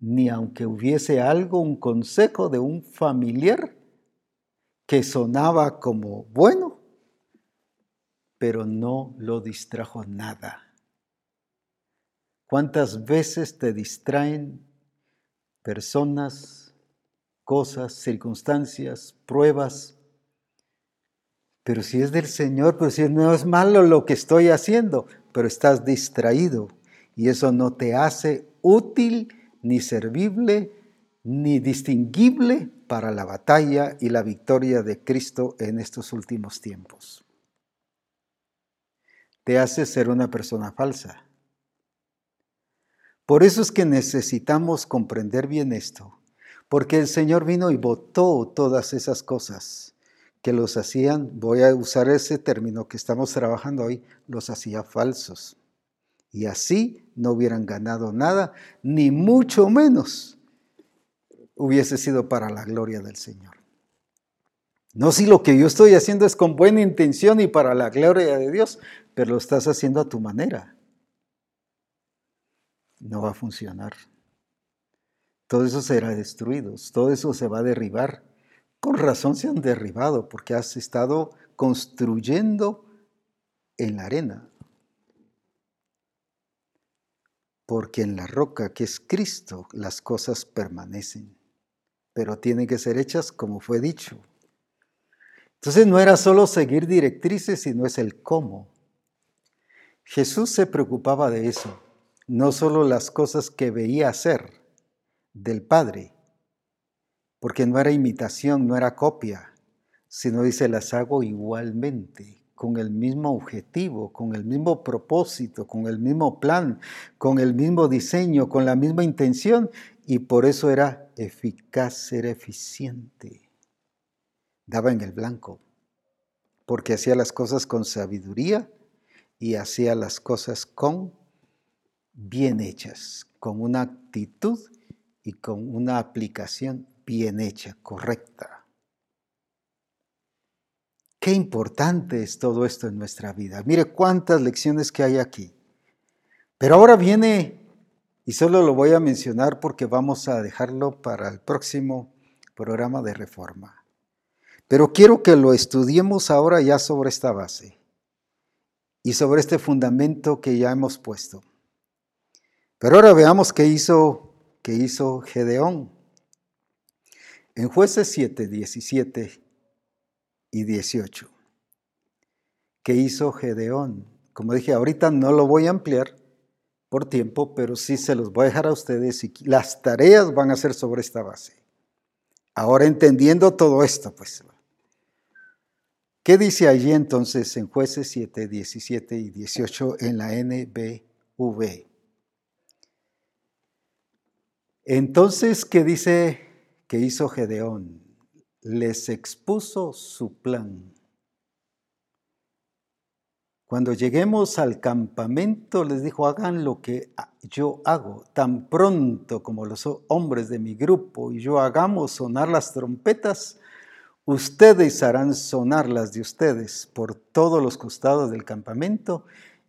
Ni aunque hubiese algo, un consejo de un familiar que sonaba como bueno, pero no lo distrajo nada. ¿Cuántas veces te distraen personas, cosas, circunstancias, pruebas? Pero si es del Señor, pues si no es malo lo que estoy haciendo, pero estás distraído y eso no te hace útil ni servible ni distinguible para la batalla y la victoria de Cristo en estos últimos tiempos te hace ser una persona falsa. Por eso es que necesitamos comprender bien esto, porque el Señor vino y votó todas esas cosas que los hacían, voy a usar ese término que estamos trabajando hoy, los hacía falsos. Y así no hubieran ganado nada, ni mucho menos hubiese sido para la gloria del Señor. No si lo que yo estoy haciendo es con buena intención y para la gloria de Dios, pero lo estás haciendo a tu manera. No va a funcionar. Todo eso será destruido, todo eso se va a derribar. Con razón se han derribado porque has estado construyendo en la arena. Porque en la roca que es Cristo las cosas permanecen, pero tienen que ser hechas como fue dicho. Entonces no era solo seguir directrices, sino es el cómo. Jesús se preocupaba de eso, no solo las cosas que veía hacer, del Padre, porque no era imitación, no era copia, sino dice, las hago igualmente, con el mismo objetivo, con el mismo propósito, con el mismo plan, con el mismo diseño, con la misma intención, y por eso era eficaz, era eficiente. Daba en el blanco, porque hacía las cosas con sabiduría y hacía las cosas con bien hechas, con una actitud y con una aplicación bien hecha, correcta. Qué importante es todo esto en nuestra vida. Mire cuántas lecciones que hay aquí. Pero ahora viene, y solo lo voy a mencionar porque vamos a dejarlo para el próximo programa de reforma. Pero quiero que lo estudiemos ahora ya sobre esta base y sobre este fundamento que ya hemos puesto. Pero ahora veamos qué hizo que hizo Gedeón. En jueces 7, 17 y 18. ¿Qué hizo Gedeón? Como dije, ahorita no lo voy a ampliar por tiempo, pero sí se los voy a dejar a ustedes y las tareas van a ser sobre esta base. Ahora entendiendo todo esto, pues. ¿Qué dice allí entonces en jueces 7, 17 y 18 en la NBV? Entonces, ¿qué dice que hizo Gedeón? Les expuso su plan. Cuando lleguemos al campamento, les dijo, hagan lo que yo hago, tan pronto como los hombres de mi grupo y yo hagamos sonar las trompetas, ustedes harán sonar las de ustedes por todos los costados del campamento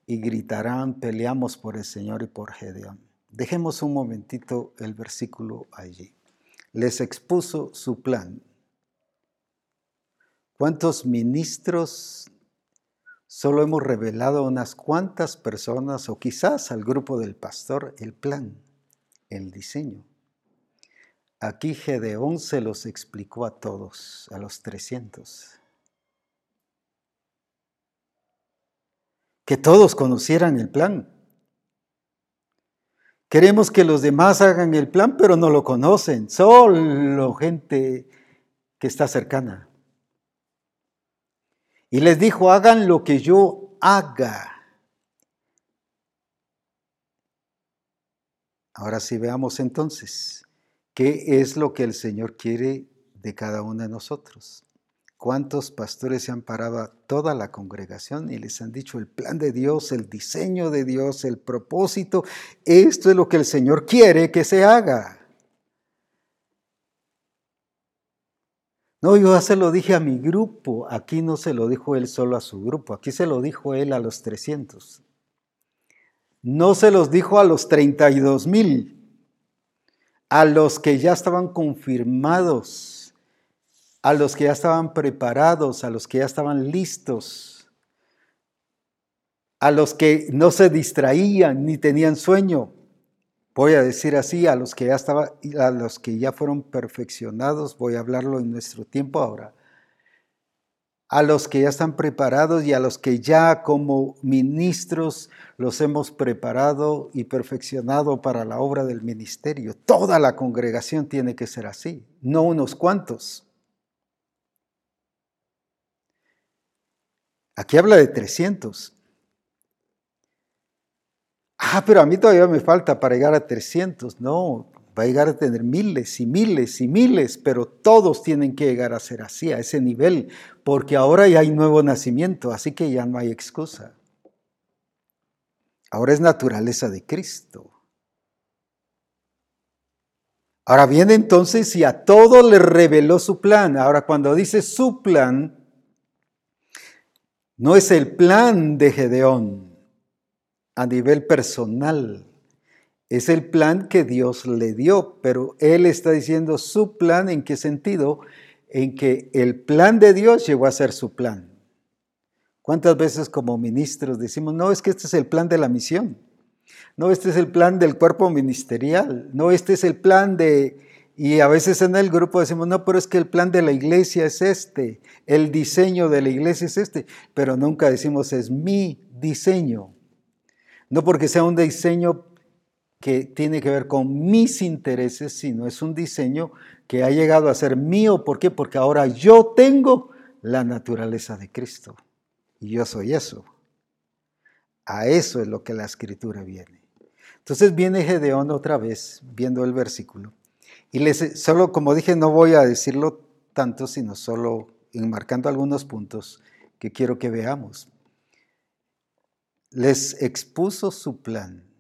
y gritarán, peleamos por el Señor y por Gedeón. Dejemos un momentito el versículo allí. Les expuso su plan. ¿Cuántos ministros solo hemos revelado a unas cuantas personas o quizás al grupo del pastor el plan, el diseño? Aquí Gedeón se los explicó a todos, a los 300. Que todos conocieran el plan. Queremos que los demás hagan el plan, pero no lo conocen. Solo gente que está cercana. Y les dijo, hagan lo que yo haga. Ahora sí veamos entonces qué es lo que el Señor quiere de cada uno de nosotros. ¿Cuántos pastores se han parado a toda la congregación y les han dicho el plan de Dios, el diseño de Dios, el propósito? Esto es lo que el Señor quiere que se haga. No, yo ya se lo dije a mi grupo, aquí no se lo dijo él solo a su grupo, aquí se lo dijo él a los 300. No se los dijo a los 32 mil, a los que ya estaban confirmados a los que ya estaban preparados, a los que ya estaban listos, a los que no se distraían ni tenían sueño. Voy a decir así, a los que ya estaban, a los que ya fueron perfeccionados, voy a hablarlo en nuestro tiempo ahora. A los que ya están preparados y a los que ya como ministros los hemos preparado y perfeccionado para la obra del ministerio. Toda la congregación tiene que ser así, no unos cuantos. Aquí habla de 300. Ah, pero a mí todavía me falta para llegar a 300. No, va a llegar a tener miles y miles y miles, pero todos tienen que llegar a ser así, a ese nivel, porque ahora ya hay nuevo nacimiento, así que ya no hay excusa. Ahora es naturaleza de Cristo. Ahora viene entonces y a todo le reveló su plan. Ahora cuando dice su plan, no es el plan de Gedeón a nivel personal, es el plan que Dios le dio, pero él está diciendo su plan en qué sentido? En que el plan de Dios llegó a ser su plan. ¿Cuántas veces como ministros decimos, no, es que este es el plan de la misión? No, este es el plan del cuerpo ministerial. No, este es el plan de... Y a veces en el grupo decimos, no, pero es que el plan de la iglesia es este, el diseño de la iglesia es este, pero nunca decimos es mi diseño. No porque sea un diseño que tiene que ver con mis intereses, sino es un diseño que ha llegado a ser mío. ¿Por qué? Porque ahora yo tengo la naturaleza de Cristo. Y yo soy eso. A eso es lo que la escritura viene. Entonces viene Gedeón otra vez, viendo el versículo. Y les, solo, como dije, no voy a decirlo tanto, sino solo enmarcando algunos puntos que quiero que veamos. Les expuso su plan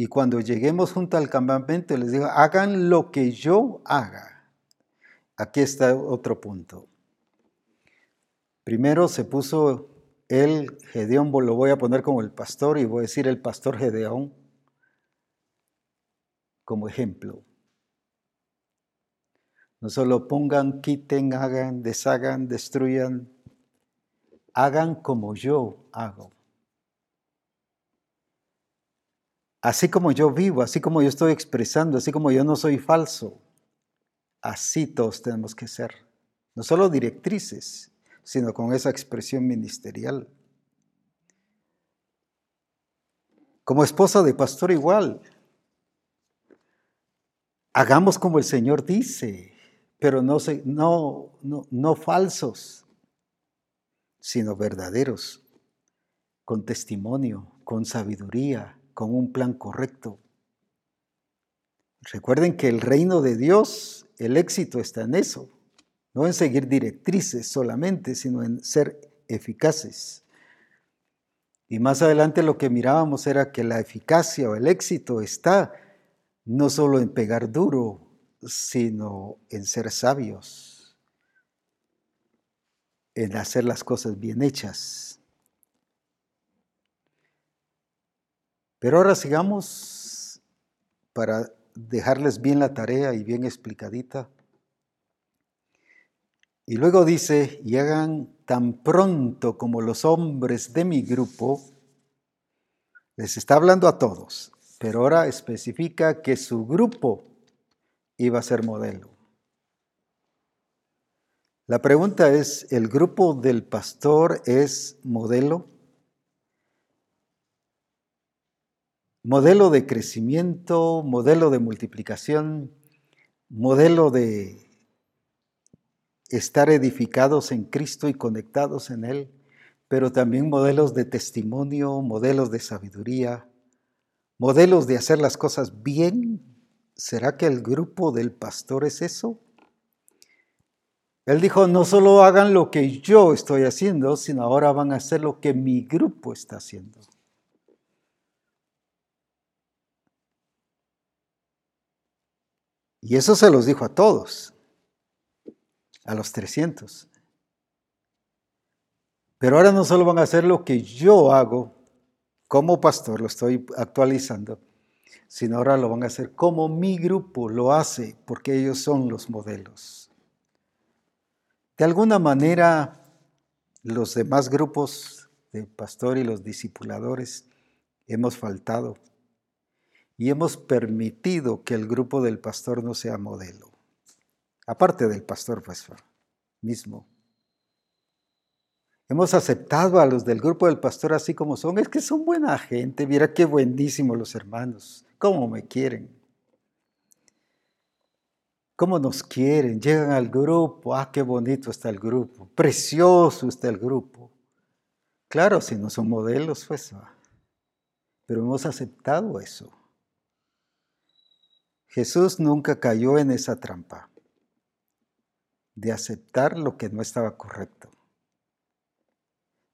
y cuando lleguemos junto al campamento, les digo, hagan lo que yo haga. Aquí está otro punto. Primero se puso él, Gedeón, lo voy a poner como el pastor y voy a decir el pastor Gedeón como ejemplo. No solo pongan, quiten, hagan, deshagan, destruyan, hagan como yo hago. Así como yo vivo, así como yo estoy expresando, así como yo no soy falso, así todos tenemos que ser. No solo directrices, sino con esa expresión ministerial. Como esposa de pastor igual. Hagamos como el Señor dice, pero no, no, falsos, sino verdaderos, con testimonio, con sabiduría, con un plan correcto. Recuerden que el reino de Dios, el éxito está en eso, no en seguir directrices solamente, sino en ser eficaces. Y más adelante lo que mirábamos era que la eficacia o el éxito está no solo en pegar duro, sino en ser sabios, en hacer las cosas bien hechas. Pero ahora sigamos para dejarles bien la tarea y bien explicadita. Y luego dice, y hagan tan pronto como los hombres de mi grupo, les está hablando a todos, pero ahora especifica que su grupo iba a ser modelo. La pregunta es, ¿el grupo del pastor es modelo? Modelo de crecimiento, modelo de multiplicación, modelo de estar edificados en Cristo y conectados en Él, pero también modelos de testimonio, modelos de sabiduría, modelos de hacer las cosas bien. ¿Será que el grupo del pastor es eso? Él dijo, no solo hagan lo que yo estoy haciendo, sino ahora van a hacer lo que mi grupo está haciendo. Y eso se los dijo a todos, a los 300. Pero ahora no solo van a hacer lo que yo hago como pastor, lo estoy actualizando, sino ahora lo van a hacer como mi grupo lo hace, porque ellos son los modelos. De alguna manera, los demás grupos de pastor y los discipuladores hemos faltado y hemos permitido que el grupo del pastor no sea modelo. Aparte del pastor pues, mismo. Hemos aceptado a los del grupo del pastor así como son. Es que son buena gente. Mira qué buenísimos los hermanos. Cómo me quieren. Cómo nos quieren. Llegan al grupo. Ah, qué bonito está el grupo. Precioso está el grupo. Claro, si no son modelos, pues. Pero hemos aceptado eso. Jesús nunca cayó en esa trampa de aceptar lo que no estaba correcto.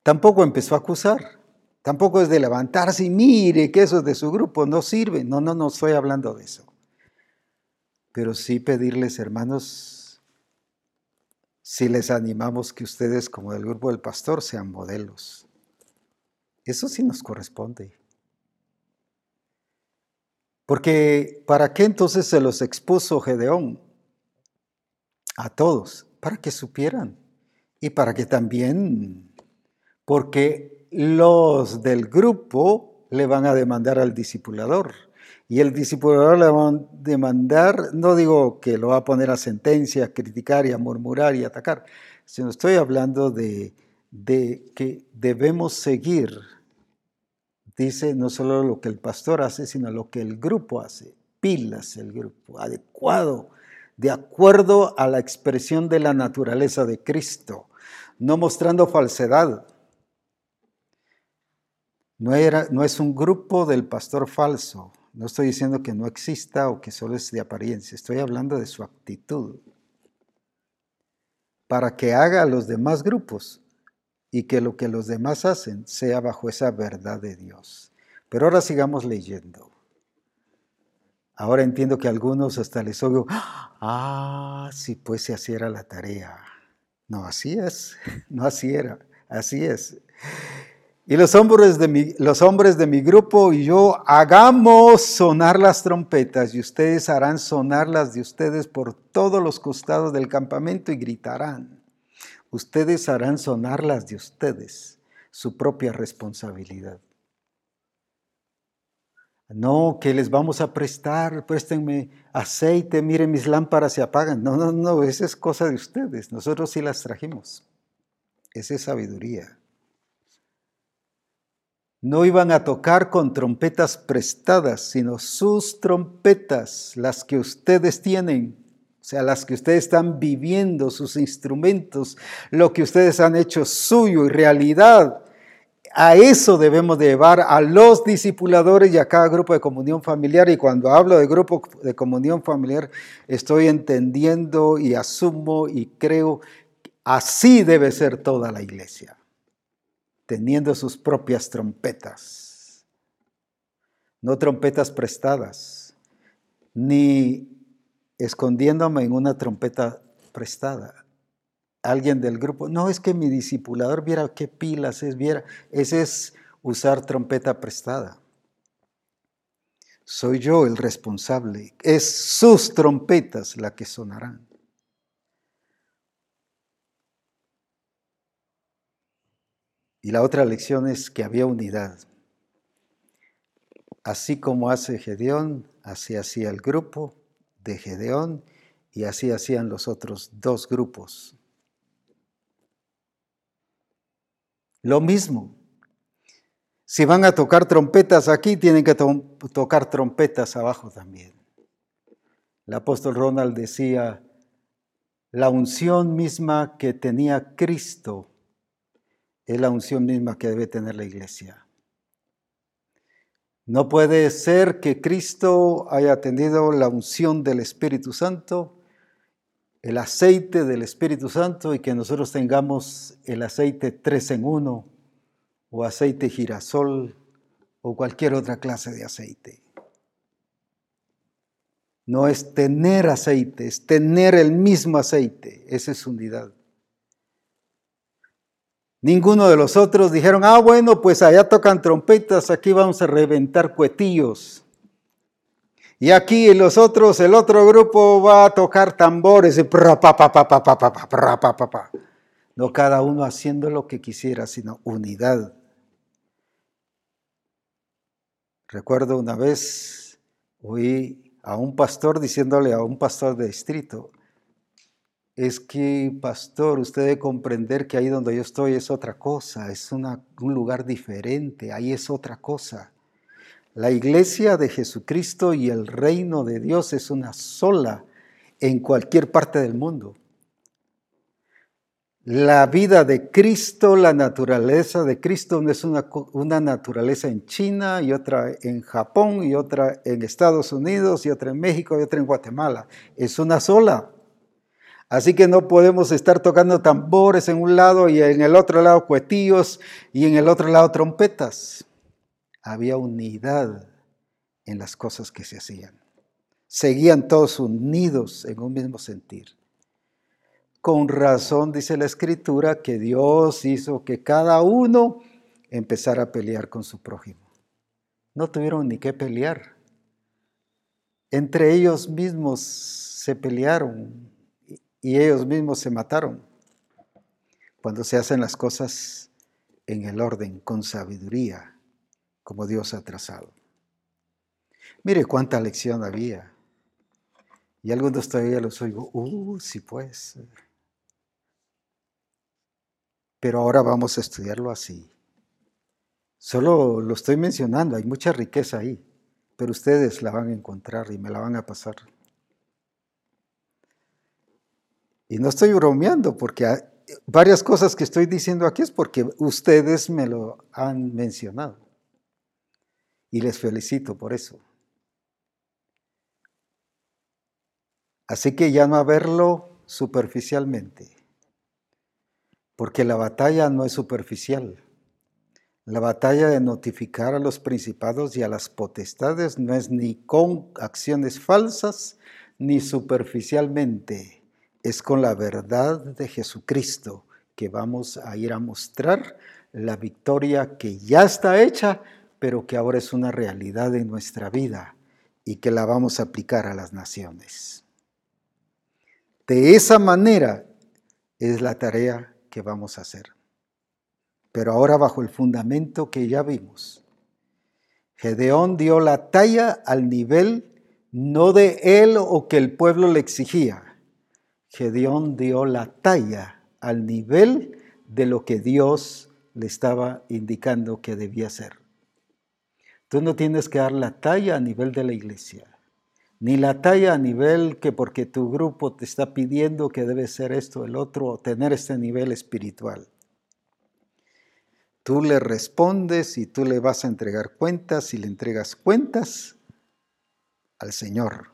Tampoco empezó a acusar. Tampoco es de levantarse y mire que eso de su grupo no sirve. No, no, no estoy hablando de eso. pero sí pedirles, hermanos, si les animamos que ustedes como del grupo del pastor sean modelos. Eso sí nos corresponde. Porque ¿para qué entonces se los expuso Gedeón? A todos, para que supieran y para que también, porque los del grupo le van a demandar al discipulador. Y el discipulador le va a demandar, no digo que lo va a poner a sentencia, a criticar y a murmurar y atacar, sino estoy hablando de, de que debemos seguir dice no solo lo que el pastor hace, sino lo que el grupo hace. Pilas el grupo, adecuado, de acuerdo a la expresión de la naturaleza de Cristo, no mostrando falsedad. No, era, no es un grupo del pastor falso. No estoy diciendo que no exista o que solo es de apariencia. Estoy hablando de su actitud. Para que haga a los demás grupos y que lo que los demás hacen sea bajo esa verdad de Dios. Pero ahora sigamos leyendo. Ahora entiendo que algunos hasta les oigo, ah, si pues se así era la tarea. No, así es, no así era, así es. Y los hombres, de mi, los hombres de mi grupo y yo hagamos sonar las trompetas y ustedes harán sonar las de ustedes por todos los costados del campamento y gritarán ustedes harán sonar las de ustedes, su propia responsabilidad. No, que les vamos a prestar, préstenme aceite, miren mis lámparas se apagan. No, no, no, esa es cosa de ustedes. Nosotros sí las trajimos. Esa es sabiduría. No iban a tocar con trompetas prestadas, sino sus trompetas, las que ustedes tienen, o sea, las que ustedes están viviendo, sus instrumentos, lo que ustedes han hecho suyo y realidad. A eso debemos de llevar a los discipuladores y a cada grupo de comunión familiar. Y cuando hablo de grupo de comunión familiar, estoy entendiendo y asumo y creo así debe ser toda la iglesia, teniendo sus propias trompetas, no trompetas prestadas, ni escondiéndome en una trompeta prestada. Alguien del grupo, no es que mi discipulador viera qué pilas es, viera, ese es usar trompeta prestada. Soy yo el responsable, es sus trompetas las que sonarán. Y la otra lección es que había unidad. Así como hace Gedeón, así hacía el grupo, de Gedeón y así hacían los otros dos grupos. Lo mismo. Si van a tocar trompetas aquí, tienen que tocar trompetas abajo también. El apóstol Ronald decía, la unción misma que tenía Cristo es la unción misma que debe tener la iglesia. No puede ser que Cristo haya tenido la unción del Espíritu Santo, el aceite del Espíritu Santo y que nosotros tengamos el aceite tres en uno o aceite girasol o cualquier otra clase de aceite. No es tener aceite, es tener el mismo aceite. Esa es unidad. Ninguno de los otros dijeron, ah, bueno, pues allá tocan trompetas, aquí vamos a reventar cuetillos. Y aquí los otros, el otro grupo va a tocar tambores. Y no cada uno haciendo lo que quisiera, sino unidad. Recuerdo una vez oí a un pastor diciéndole a un pastor de distrito, es que, pastor, usted debe comprender que ahí donde yo estoy es otra cosa, es un lugar diferente, ahí es otra cosa. La iglesia de Jesucristo y el reino de Dios es una sola en cualquier parte del mundo. La vida de Cristo, la naturaleza de Cristo no es una, una, naturaleza en China y otra en Japón y otra en Estados Unidos y otra en México y otra en Guatemala. Es una sola. Así que no podemos estar tocando tambores en un lado y en el otro lado cuetillos y en el otro lado trompetas. Había unidad en las cosas que se hacían. seguían todos unidos en un mismo sentir. Con razón dice la escritura que Dios hizo que cada uno empezara a pelear con su prójimo. No tuvieron ni qué pelear. Entre ellos mismos se pelearon y ellos mismos se mataron. Cuando se hacen las cosas en el orden, con sabiduría, como Dios ha trazado. Mire cuánta lección había. Y algunos todavía los oigo, uh, sí pues. Pero ahora vamos a estudiarlo así. Solo lo estoy mencionando, hay mucha riqueza ahí, pero ustedes la van a encontrar y me la van a pasar. Y no estoy bromeando porque varias cosas que estoy diciendo aquí es porque ustedes me lo han mencionado. Y les felicito por eso. Así que ya no a verlo superficialmente, porque la batalla no es superficial. La batalla de notificar a los principados y a las potestades no es ni con acciones falsas ni superficialmente, es con la verdad de Jesucristo que vamos a ir a mostrar la victoria que ya está hecha, pero que ahora es una realidad en nuestra vida y que la vamos a aplicar a las naciones. De esa manera es la tarea que vamos a hacer. Pero ahora bajo el fundamento que ya vimos. Gedeón dio la talla al nivel no de él o que el pueblo le exigía. Gedeón dio la talla al nivel de lo que Dios le estaba indicando que debía ser. Tú no tienes que dar la talla a nivel de la iglesia ni la talla a nivel que porque tu grupo te está pidiendo que debe ser esto, el otro, o tener este nivel espiritual. Tú le respondes y tú le vas a entregar cuentas y le entregas cuentas al Señor.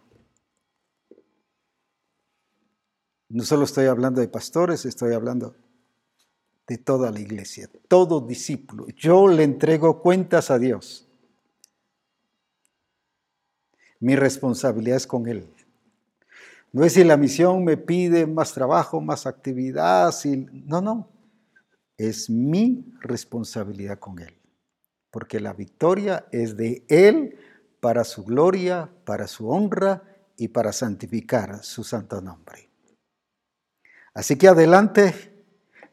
No solo estoy hablando de pastores, estoy hablando de toda la iglesia, todo discípulo. Yo le entrego cuentas a Dios. Mi responsabilidad es con Él. No es si la misión me pide más trabajo, más actividad, si... no, no. Es mi responsabilidad con Él. Porque la victoria es de Él para su gloria, para su honra y para santificar su santo nombre. Así que adelante,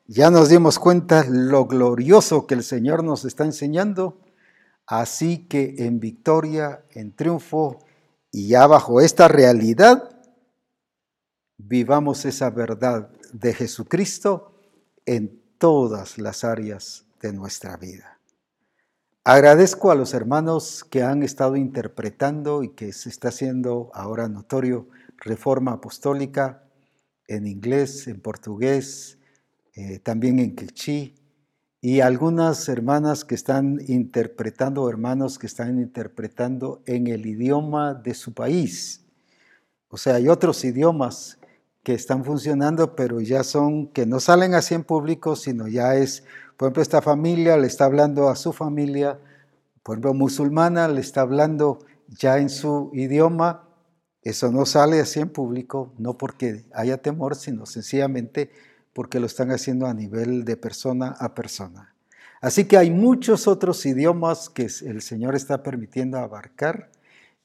ya nos dimos cuenta lo glorioso que el Señor nos está enseñando. Así que en victoria, en triunfo, y ya bajo esta realidad, vivamos esa verdad de Jesucristo en todas las áreas de nuestra vida. Agradezco a los hermanos que han estado interpretando y que se está haciendo ahora notorio Reforma Apostólica en inglés, en portugués, eh, también en quechí, y algunas hermanas que están interpretando, hermanos que están interpretando en el idioma de su país. O sea, hay otros idiomas que están funcionando, pero ya son, que no salen así en público, sino ya es, por ejemplo, esta familia le está hablando a su familia, por ejemplo, musulmana le está hablando ya en su idioma, eso no sale así en público, no porque haya temor, sino sencillamente porque lo están haciendo a nivel de persona a persona. Así que hay muchos otros idiomas que el Señor está permitiendo abarcar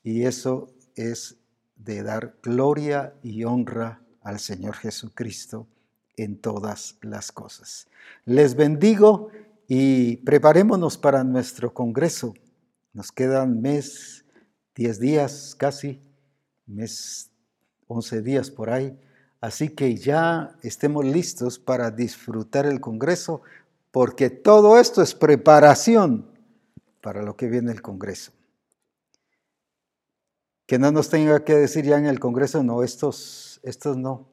y eso es de dar gloria y honra al Señor Jesucristo en todas las cosas. Les bendigo y preparémonos para nuestro congreso. Nos quedan mes, 10 días casi, mes, 11 días por ahí Así que ya estemos listos para disfrutar el Congreso, porque todo esto es preparación para lo que viene el Congreso. Que no nos tenga que decir ya en el Congreso, no, estos, estos no,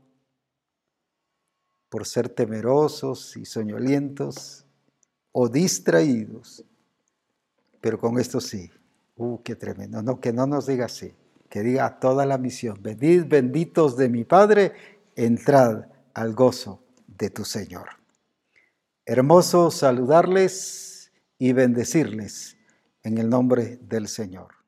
por ser temerosos y soñolientos o distraídos, pero con esto sí. Uh, qué tremendo. No, que no nos diga así, que diga toda la misión. Venid benditos de mi Padre entrad al gozo de tu Señor. Hermoso saludarles y bendecirles en el nombre del Señor.